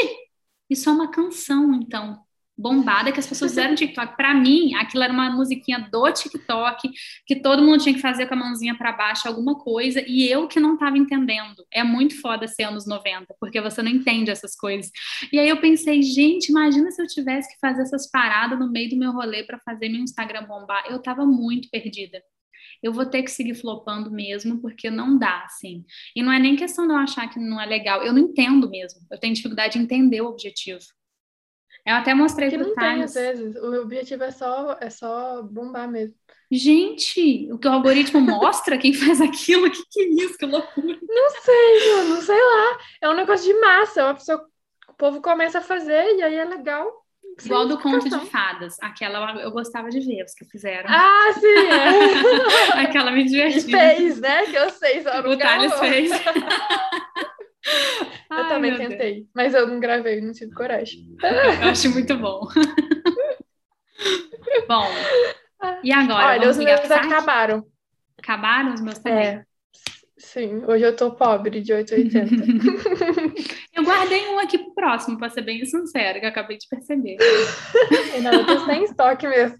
isso é uma canção, então bombada que as pessoas fizeram no TikTok. Para mim, aquilo era uma musiquinha do TikTok, que todo mundo tinha que fazer com a mãozinha para baixo alguma coisa, e eu que não estava entendendo. É muito foda ser anos 90, porque você não entende essas coisas. E aí eu pensei, gente, imagina se eu tivesse que fazer essas paradas no meio do meu rolê para fazer meu Instagram bombar. Eu tava muito perdida. Eu vou ter que seguir flopando mesmo, porque não dá, assim. E não é nem questão de eu achar que não é legal, eu não entendo mesmo. Eu tenho dificuldade de entender o objetivo. Eu até mostrei que pro não Thales. tem, às vezes. O objetivo é só, é só bombar mesmo. Gente, o que o algoritmo mostra quem faz aquilo, o que, que é isso? Que loucura. Não sei, mano, sei lá. É um negócio de massa. Uma pessoa, o povo começa a fazer e aí é legal. Igual do conto de fadas. Aquela eu gostava de ver, os que fizeram. Ah, sim! É. Aquela me divertiu. E fez, né? Que eu sei, só O Thales fez. Eu Ai, também tentei, Deus. mas eu não gravei, não tive coragem. Eu acho muito bom. bom, e agora? Olha, os meus acabaram. Acabaram os meus também? É. Sim, hoje eu tô pobre de 880. eu guardei um aqui pro próximo, pra ser bem sincero, que eu acabei de perceber. não, eu tô sem estoque mesmo.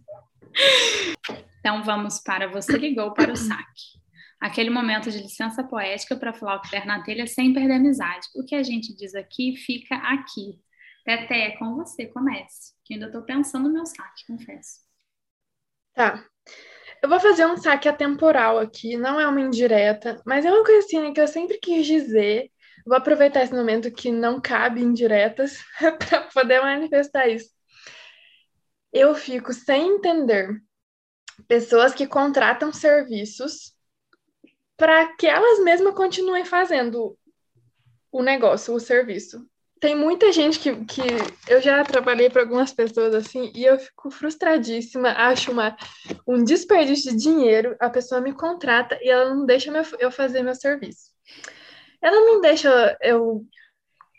Então vamos para você ligou para o saque aquele momento de licença poética para falar o que der na telha sem perder a amizade. O que a gente diz aqui fica aqui. Teté, é com você, comece. Que ainda estou pensando no meu saque, confesso. Tá. Eu vou fazer um saque atemporal aqui, não é uma indireta, mas é uma coisinha que eu sempre quis dizer. Vou aproveitar esse momento que não cabe indiretas para poder manifestar isso. Eu fico sem entender pessoas que contratam serviços para que elas mesmas continuem fazendo o negócio, o serviço. Tem muita gente que, que eu já trabalhei para algumas pessoas assim e eu fico frustradíssima, acho uma, um desperdício de dinheiro. A pessoa me contrata e ela não deixa meu, eu fazer meu serviço. Ela não deixa eu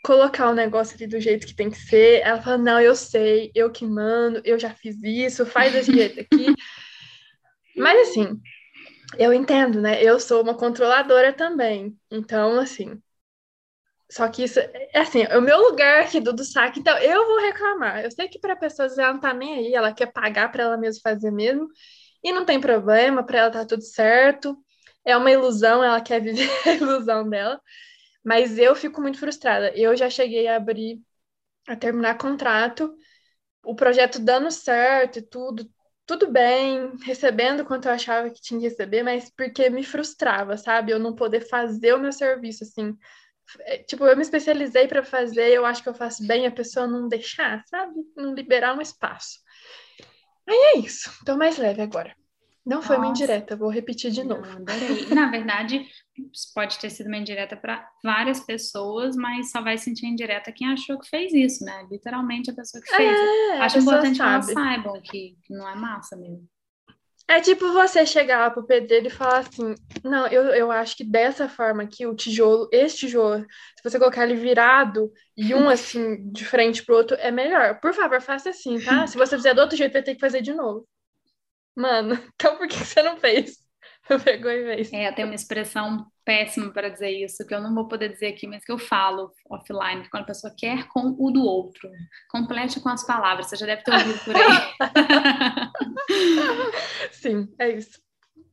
colocar o negócio ali do jeito que tem que ser. Ela fala: Não, eu sei, eu que mando, eu já fiz isso, faz desse jeito aqui. Mas assim, eu entendo, né? Eu sou uma controladora também. Então, assim. Só que isso é assim, o meu lugar aqui do, do saque, então eu vou reclamar. Eu sei que para pessoas ela não tá nem aí, ela quer pagar para ela mesma fazer mesmo, e não tem problema, para ela tá tudo certo. É uma ilusão, ela quer viver a ilusão dela. Mas eu fico muito frustrada. Eu já cheguei a abrir, a terminar contrato, o projeto dando certo e tudo, tudo bem, recebendo quanto eu achava que tinha que receber, mas porque me frustrava, sabe? Eu não poder fazer o meu serviço, assim. É, tipo, eu me especializei para fazer, eu acho que eu faço bem, a pessoa não deixar, sabe? Não liberar um espaço. Aí é isso, tô mais leve agora. Não foi uma indireta, vou repetir de novo. adorei. Na verdade, pode ter sido uma indireta para várias pessoas, mas só vai sentir indireta quem achou que fez isso, né? Literalmente a pessoa que fez. É, Acho importante que elas saibam que, que não é massa mesmo. É tipo você chegar lá pro pedreiro e falar assim: não, eu, eu acho que dessa forma aqui, o tijolo, esse tijolo, se você colocar ele virado e um assim, de frente pro outro, é melhor. Por favor, faça assim, tá? Se você fizer do outro jeito, vai ter que fazer de novo. Mano, então por que você não fez? Pegou e fez. É, tem uma expressão péssima para dizer isso, que eu não vou poder dizer aqui, mas que eu falo offline, quando a pessoa quer com o do outro. Complete com as palavras, você já deve ter ouvido por aí. Sim, é isso.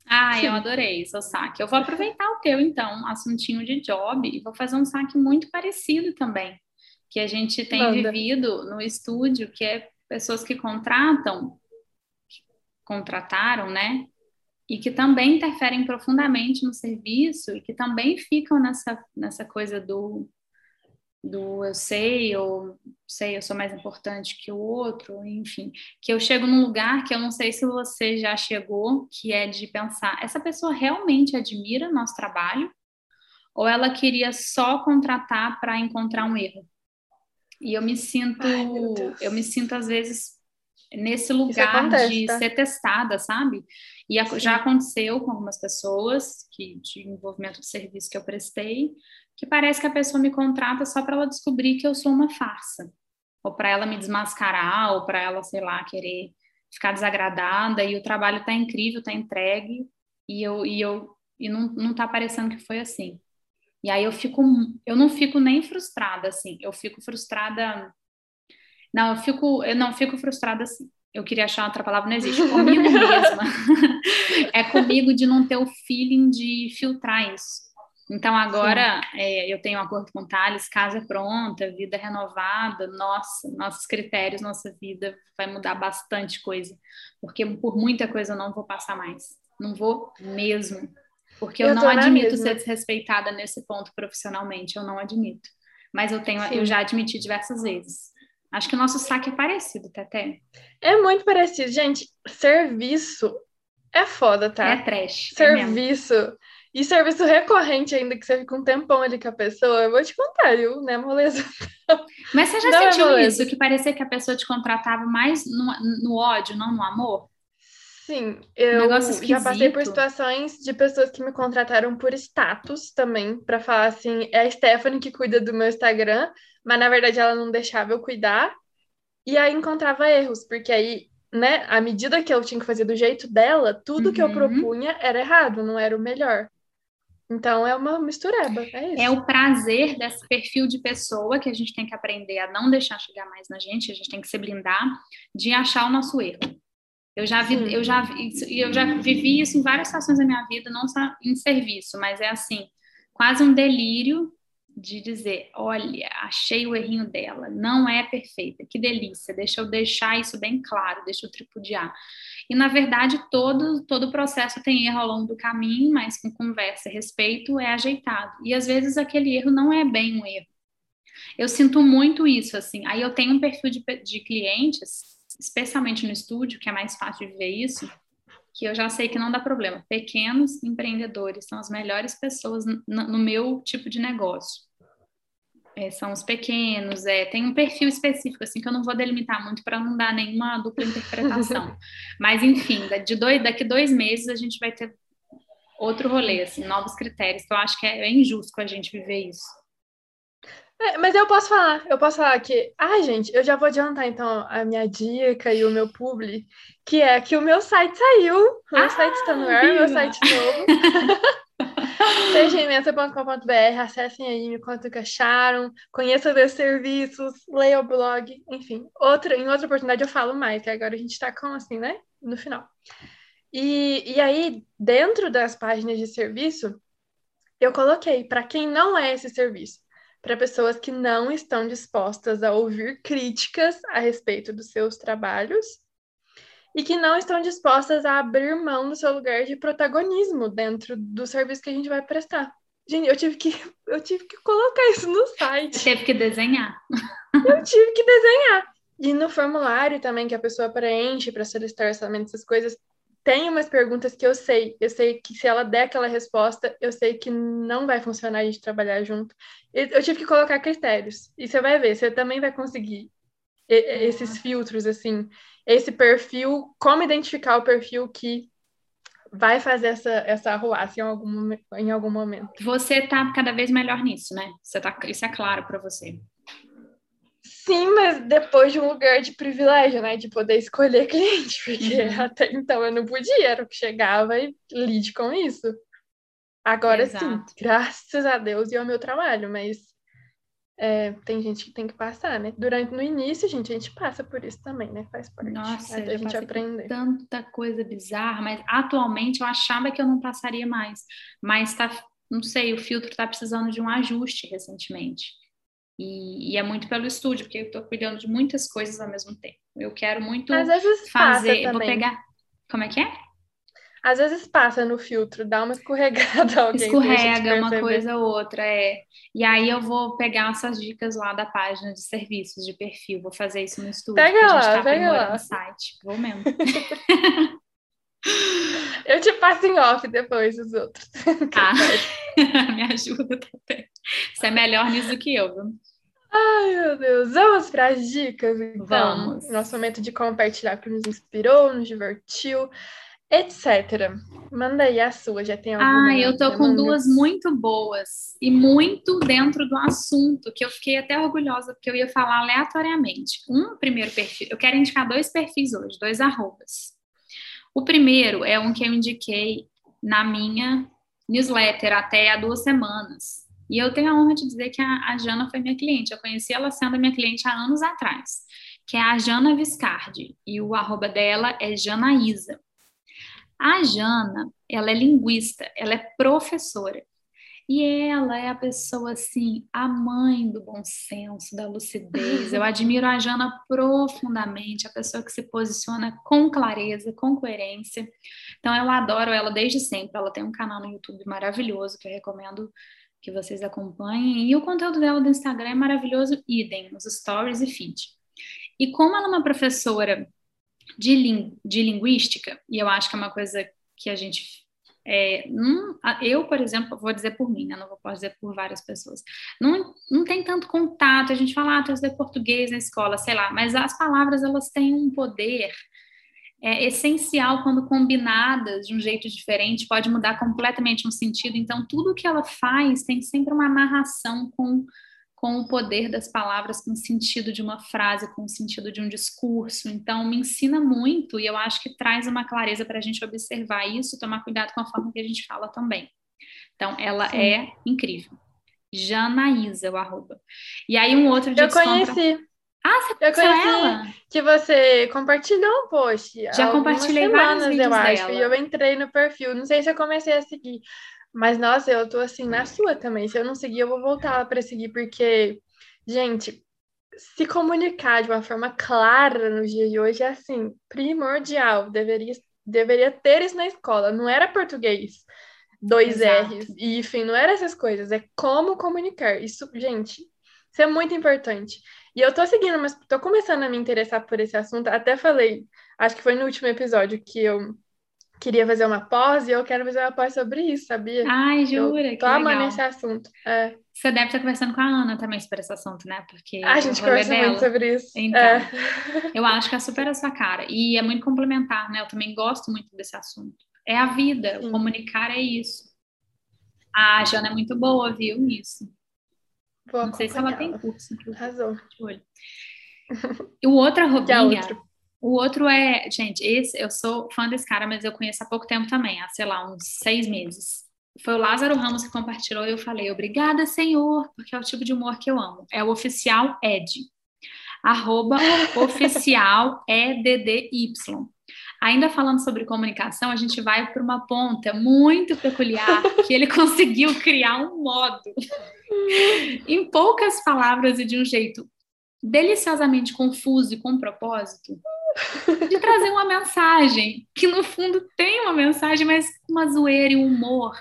Ah, eu adorei seu saque. Eu vou aproveitar o teu, então, assuntinho de job, e vou fazer um saque muito parecido também. que a gente tem Manda. vivido no estúdio, que é pessoas que contratam, contrataram, né? E que também interferem profundamente no serviço e que também ficam nessa, nessa coisa do do eu sei, ou sei, eu sou mais importante que o outro, enfim, que eu chego num lugar que eu não sei se você já chegou, que é de pensar, essa pessoa realmente admira nosso trabalho ou ela queria só contratar para encontrar um erro? E eu me sinto, Ai, eu me sinto às vezes nesse lugar de ser testada, sabe? E Sim. já aconteceu com algumas pessoas que de envolvimento de serviço que eu prestei, que parece que a pessoa me contrata só para ela descobrir que eu sou uma farsa, ou para ela me desmascarar, ou para ela, sei lá, querer ficar desagradada, e o trabalho está incrível, está entregue, e eu e eu e não, não tá parecendo que foi assim. E aí eu fico, eu não fico nem frustrada assim, eu fico frustrada. Não, eu fico, eu não fico frustrada assim. Eu queria achar outra palavra, não existe. Comigo mesma. é comigo de não ter o feeling de filtrar isso. Então, agora é, eu tenho um acordo com o Thales, casa pronta, vida renovada, nossa, nossos critérios, nossa vida vai mudar bastante coisa, porque por muita coisa eu não vou passar mais, não vou mesmo, porque eu, eu não admito ser desrespeitada nesse ponto profissionalmente, eu não admito, mas eu tenho, Sim. eu já admiti diversas vezes. Acho que o nosso saque é parecido, Teté. É muito parecido, gente. Serviço é foda, tá? É trash. É Serviço. É e serviço recorrente ainda, que você fica um tempão ali com a pessoa, eu vou te contar, viu? Né, moleza? Mas você já não é sentiu é isso? Que parecia que a pessoa te contratava mais no, no ódio, não no amor? Sim, eu já passei por situações de pessoas que me contrataram por status também, para falar assim, é a Stephanie que cuida do meu Instagram, mas na verdade ela não deixava eu cuidar, e aí encontrava erros, porque aí né, à medida que eu tinha que fazer do jeito dela, tudo uhum. que eu uhum. propunha era errado, não era o melhor. Então é uma mistureba, é isso. É o prazer desse perfil de pessoa que a gente tem que aprender a não deixar chegar mais na gente, a gente tem que se blindar de achar o nosso erro. Eu já vi, eu já eu já vivi isso em várias situações da minha vida, não só em serviço, mas é assim, quase um delírio de dizer, olha, achei o errinho dela, não é perfeita, que delícia, deixa eu deixar isso bem claro, deixa eu tripudiar. E, na verdade, todo, todo processo tem erro ao longo do caminho, mas com conversa e respeito é ajeitado. E, às vezes, aquele erro não é bem um erro. Eu sinto muito isso, assim. Aí eu tenho um perfil de, de clientes, especialmente no estúdio, que é mais fácil de ver isso, que eu já sei que não dá problema. Pequenos empreendedores são as melhores pessoas no, meu tipo de negócio é, são os pequenos, é, tem um perfil específico, assim, que eu não vou delimitar muito para não dar nenhuma dupla interpretação. Mas, enfim, de dois, daqui dois meses a gente vai ter outro rolê, assim, novos critérios, que eu acho que é, é injusto com a gente viver isso. É, mas eu posso falar, eu posso falar que, ah, gente, eu já vou adiantar então a minha dica e o meu publi, que é que o meu site saiu, o meu ah, site está no ar, meu site novo. sejaimenta.com.br, acessem aí, me contem o que acharam, conheçam os serviços, leia o blog, enfim. Outra, em outra oportunidade eu falo mais, que agora a gente está com assim, né? No final. E, e aí, dentro das páginas de serviço, eu coloquei para quem não é esse serviço, para pessoas que não estão dispostas a ouvir críticas a respeito dos seus trabalhos e que não estão dispostas a abrir mão do seu lugar de protagonismo dentro do serviço que a gente vai prestar. Gente, eu tive que, eu tive que colocar isso no site. Você teve que desenhar. Eu tive que desenhar. E no formulário também que a pessoa preenche para solicitar orçamento, essas coisas, tem umas perguntas que eu sei. Eu sei que se ela der aquela resposta, eu sei que não vai funcionar a gente trabalhar junto. Eu tive que colocar critérios. E você vai ver, você também vai conseguir esses filtros, assim esse perfil, como identificar o perfil que vai fazer essa, essa arruaça em algum, em algum momento. Você está cada vez melhor nisso, né? Você tá, isso é claro para você. Sim, mas depois de um lugar de privilégio, né? De poder escolher cliente, porque uhum. até então eu não podia, era o que chegava e lide com isso. Agora Exato. sim, graças a Deus e ao meu trabalho, mas é, tem gente que tem que passar, né? Durante no início, gente, a gente passa por isso também, né? Faz parte. Nossa, a gente aprende. Tanta coisa bizarra, mas atualmente eu achava que eu não passaria mais, mas tá, não sei, o filtro tá precisando de um ajuste recentemente. E, e, é muito pelo estúdio, porque eu estou cuidando de muitas coisas ao mesmo tempo. Eu quero muito Às vezes fazer. Passa vou pegar. Como é que é? Às vezes passa no filtro, dá uma escorregada. Alguém Escorrega uma coisa ou outra, é. E aí eu vou pegar essas dicas lá da página de serviços, de perfil. Vou fazer isso no estúdio. Pega lá, a gente tá pega lá. no site. Vou mesmo. Eu te passo em off depois os outros. Ah, me ajuda também. Você é melhor nisso do que eu, viu? Ai, meu Deus. Vamos para as dicas, então. Vamos. Nosso momento de compartilhar que nos inspirou, nos divertiu, etc. Manda aí a sua, já tem alguma? Ah, eu tô com duas muito boas e muito dentro do assunto, que eu fiquei até orgulhosa, porque eu ia falar aleatoriamente. Um primeiro perfil, eu quero indicar dois perfis hoje, dois arrobas. O primeiro é um que eu indiquei na minha newsletter até há duas semanas. E eu tenho a honra de dizer que a, a Jana foi minha cliente. Eu conheci ela sendo minha cliente há anos atrás, que é a Jana Viscardi. E o arroba dela é Janaísa. A Jana, ela é linguista, ela é professora. E ela é a pessoa, assim, a mãe do bom senso, da lucidez. Eu admiro a Jana profundamente, a pessoa que se posiciona com clareza, com coerência. Então, eu adoro ela desde sempre. Ela tem um canal no YouTube maravilhoso que eu recomendo que vocês acompanhem. E o conteúdo dela do Instagram é maravilhoso, idem, nos stories e feed. E como ela é uma professora de, de linguística, e eu acho que é uma coisa que a gente é, não, eu, por exemplo, vou dizer por mim, né? não posso dizer por várias pessoas. Não, não tem tanto contato, a gente fala, ah, trazer português na escola, sei lá, mas as palavras elas têm um poder é, essencial quando combinadas de um jeito diferente, pode mudar completamente um sentido. Então, tudo que ela faz tem sempre uma amarração com com o poder das palavras, com o sentido de uma frase, com o sentido de um discurso. Então, me ensina muito e eu acho que traz uma clareza para a gente observar isso, tomar cuidado com a forma que a gente fala também. Então, ela Sim. é incrível. Janaísa, o arroba. E aí, um outro dia. Eu conheci. Ah, você eu conheci ela? que você compartilhou um post. Já compartilhei vários vídeos eu acho. Dela. E eu entrei no perfil. Não sei se eu comecei a seguir. Mas, nossa, eu tô assim na sua também. Se eu não seguir, eu vou voltar para seguir, porque, gente, se comunicar de uma forma clara no dia de hoje é assim, primordial. Deveria, deveria ter isso na escola. Não era português, dois Exato. R's, e enfim, não era essas coisas. É como comunicar. Isso, gente, isso é muito importante. E eu tô seguindo, mas tô começando a me interessar por esse assunto. Até falei, acho que foi no último episódio que eu queria fazer uma pós e eu quero fazer uma pós sobre isso, sabia? Ai, jura? Eu tô amando esse assunto. É. Você deve estar conversando com a Ana também sobre esse assunto, né? Porque a gente conversa dela. muito sobre isso. Então, é. eu acho que é super a sua cara. E é muito complementar, né? Eu também gosto muito desse assunto. É a vida, Sim. comunicar é isso. A Jana é muito boa, viu, nisso. Vou Não sei se ela tem curso. Arrasou. E o outro arrobinha... O outro é, gente, esse eu sou fã desse cara, mas eu conheço há pouco tempo também, há, sei lá, uns seis meses. Foi o Lázaro Ramos que compartilhou e eu falei, obrigada, senhor, porque é o tipo de humor que eu amo. É o oficial Ed. Arroba oficial EDDY. Ainda falando sobre comunicação, a gente vai para uma ponta muito peculiar que ele conseguiu criar um modo em poucas palavras e de um jeito deliciosamente confuso e com propósito de trazer uma mensagem que no fundo tem uma mensagem, mas uma zoeira e um humor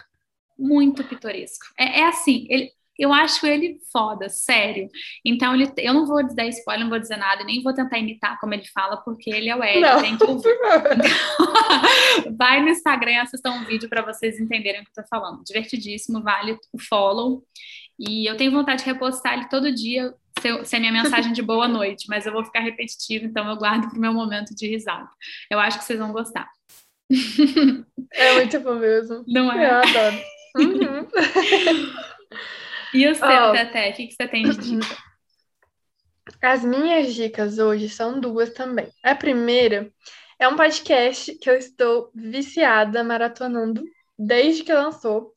muito pitoresco. É, é assim, ele, eu acho ele foda, sério. Então, ele, eu não vou dizer spoiler, não vou dizer nada, nem vou tentar imitar como ele fala, porque ele é o Ed, não, tem que ouvir. Então, vai no Instagram e assista um vídeo para vocês entenderem o que eu tô falando. Divertidíssimo, vale o follow. E eu tenho vontade de repostar ele todo dia, ser, minha mensagem de boa noite, mas eu vou ficar repetitivo, então eu guardo para o meu momento de risada. Eu acho que vocês vão gostar. É muito bom mesmo. Não é? Eu adoro. Uhum. E o seu, oh, Tete, o que, que você tem de dica? As minhas dicas hoje são duas também. A primeira é um podcast que eu estou viciada, maratonando, desde que lançou,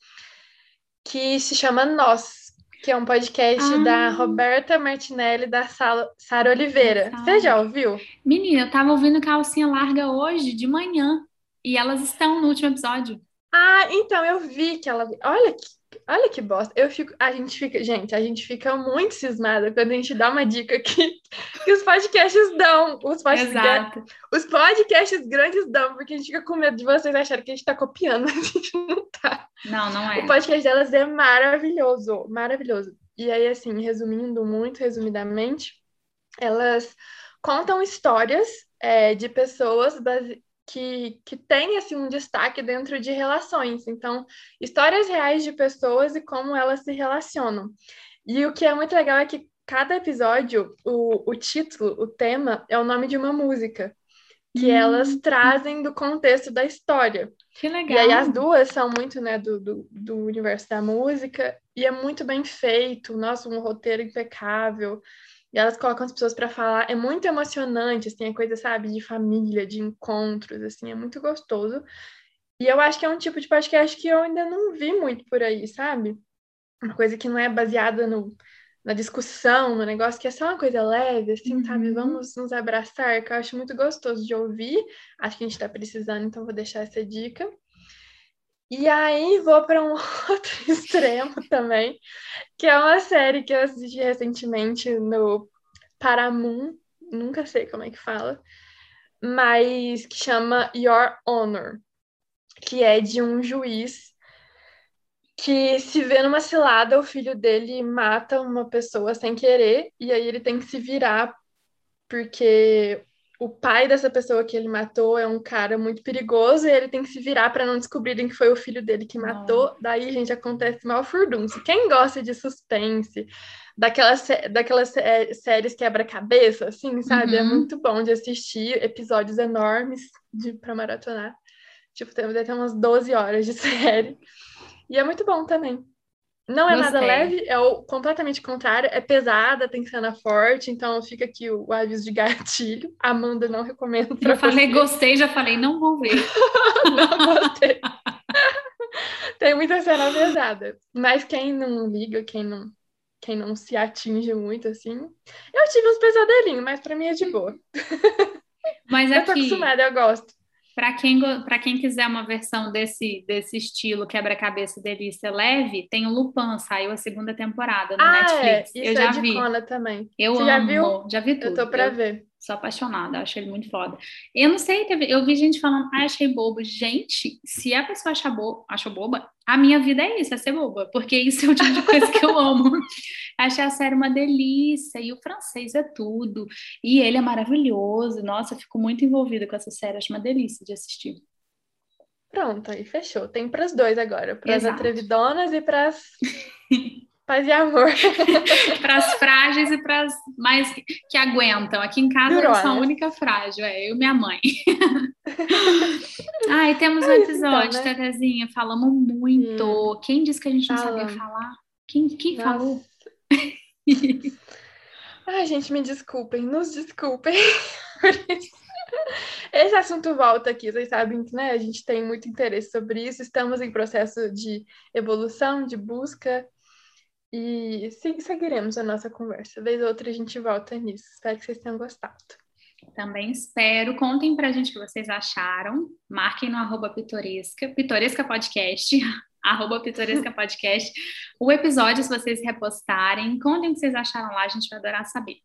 que se chama Nós, que é um podcast ah. da Roberta Martinelli da Sara Oliveira. Você já ouviu? Menina, eu tava ouvindo Calcinha Larga hoje, de manhã, e elas estão no último episódio. Ah, então eu vi que ela. Olha que Olha que bosta. Eu fico, a gente fica, gente, a gente fica muito cismada quando a gente dá uma dica que, que os podcasts dão. Os podcasts, os podcasts grandes dão, porque a gente fica com medo de vocês acharem que a gente tá copiando, a gente não tá. Não, não é. O podcast delas é maravilhoso, maravilhoso. E aí, assim, resumindo muito resumidamente, elas contam histórias é, de pessoas base que, que têm assim, um destaque dentro de relações. Então, histórias reais de pessoas e como elas se relacionam. E o que é muito legal é que cada episódio, o, o título, o tema, é o nome de uma música que hum. elas trazem do contexto da história. Que legal. E aí as duas são muito, né, do, do, do universo da música, e é muito bem feito, nossa, um roteiro impecável e elas colocam as pessoas para falar. É muito emocionante, assim, a coisa, sabe, de família, de encontros, assim, é muito gostoso. E eu acho que é um tipo de podcast que eu ainda não vi muito por aí, sabe? Uma coisa que não é baseada no, na discussão, no negócio, que é só uma coisa leve, assim, uhum. sabe? Vamos nos abraçar, que eu acho muito gostoso de ouvir. Acho que a gente está precisando, então vou deixar essa dica. E aí vou para um outro extremo também, que é uma série que eu assisti recentemente no Paramount, nunca sei como é que fala, mas que chama Your Honor, que é de um juiz que se vê numa cilada, o filho dele mata uma pessoa sem querer, e aí ele tem que se virar porque o pai dessa pessoa que ele matou é um cara muito perigoso e ele tem que se virar para não descobrirem que foi o filho dele que matou. Daí, gente, acontece mal furdunço. Quem gosta de suspense, daquelas, daquelas séries quebra-cabeça, assim, sabe? É uhum. É muito bom de assistir episódios enormes de, pra maratonar. Tipo, tem até umas 12 horas de série. E é muito bom também. Não é Gostei. nada leve, é o completamente contrário, é pesada, tem cena forte, então fica aqui o, o aviso de gatilho. Amanda não recomendo para Eu falei gostei, já falei não vou ver. não gostei. tem muita cena pesada, mas quem não liga, quem não quem não se atinge muito assim, eu tive uns pesadelinhos, mas para mim é de boa. Mas aqui, eu tô acostumada, eu gosto. Para quem, quem quiser uma versão desse, desse estilo quebra-cabeça delícia leve, tem o Lupin, saiu a segunda temporada no ah, Netflix. É. Isso eu é já vi. também. Eu Você amo, já viu? Já vi tudo. Eu tô para ver. Sou apaixonada, acho ele muito foda. Eu não sei, eu vi gente falando, ah, achei bobo. Gente, se a pessoa achar bo achou boba, a minha vida é isso, é ser boba, porque isso é o tipo de coisa que eu amo. Achei a série uma delícia, e o francês é tudo. E ele é maravilhoso. Nossa, fico muito envolvida com essa série, acho uma delícia de assistir. Pronto, aí fechou. Tem para os dois agora, para as atrevidonas e para as Paz e amor. para as frágeis e para as mais que, que, aguentam. Aqui em casa Durou, eu sou a única frágil, é eu e minha mãe. Ai, temos um então, episódio, então, né? Tetezinha, falamos muito. Hum. Quem disse que a gente não Fala. sabia falar? Quem, quem falou? Ai, gente, me desculpem, nos desculpem. Esse assunto volta aqui, vocês sabem que né, a gente tem muito interesse sobre isso, estamos em processo de evolução, de busca, e seguiremos a nossa conversa. Vez ou outra a gente volta nisso. Espero que vocês tenham gostado. Também espero. Contem pra gente o que vocês acharam. Marquem no arroba pitoresca, pitoresca podcast, arroba pitoresca podcast, o episódio, se vocês repostarem. Contem o que vocês acharam lá, a gente vai adorar saber.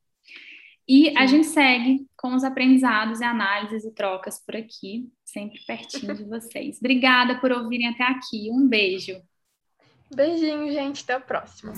E Sim. a gente segue com os aprendizados e análises e trocas por aqui, sempre pertinho de vocês. Obrigada por ouvirem até aqui. Um beijo. Beijinho, gente. Até a próxima.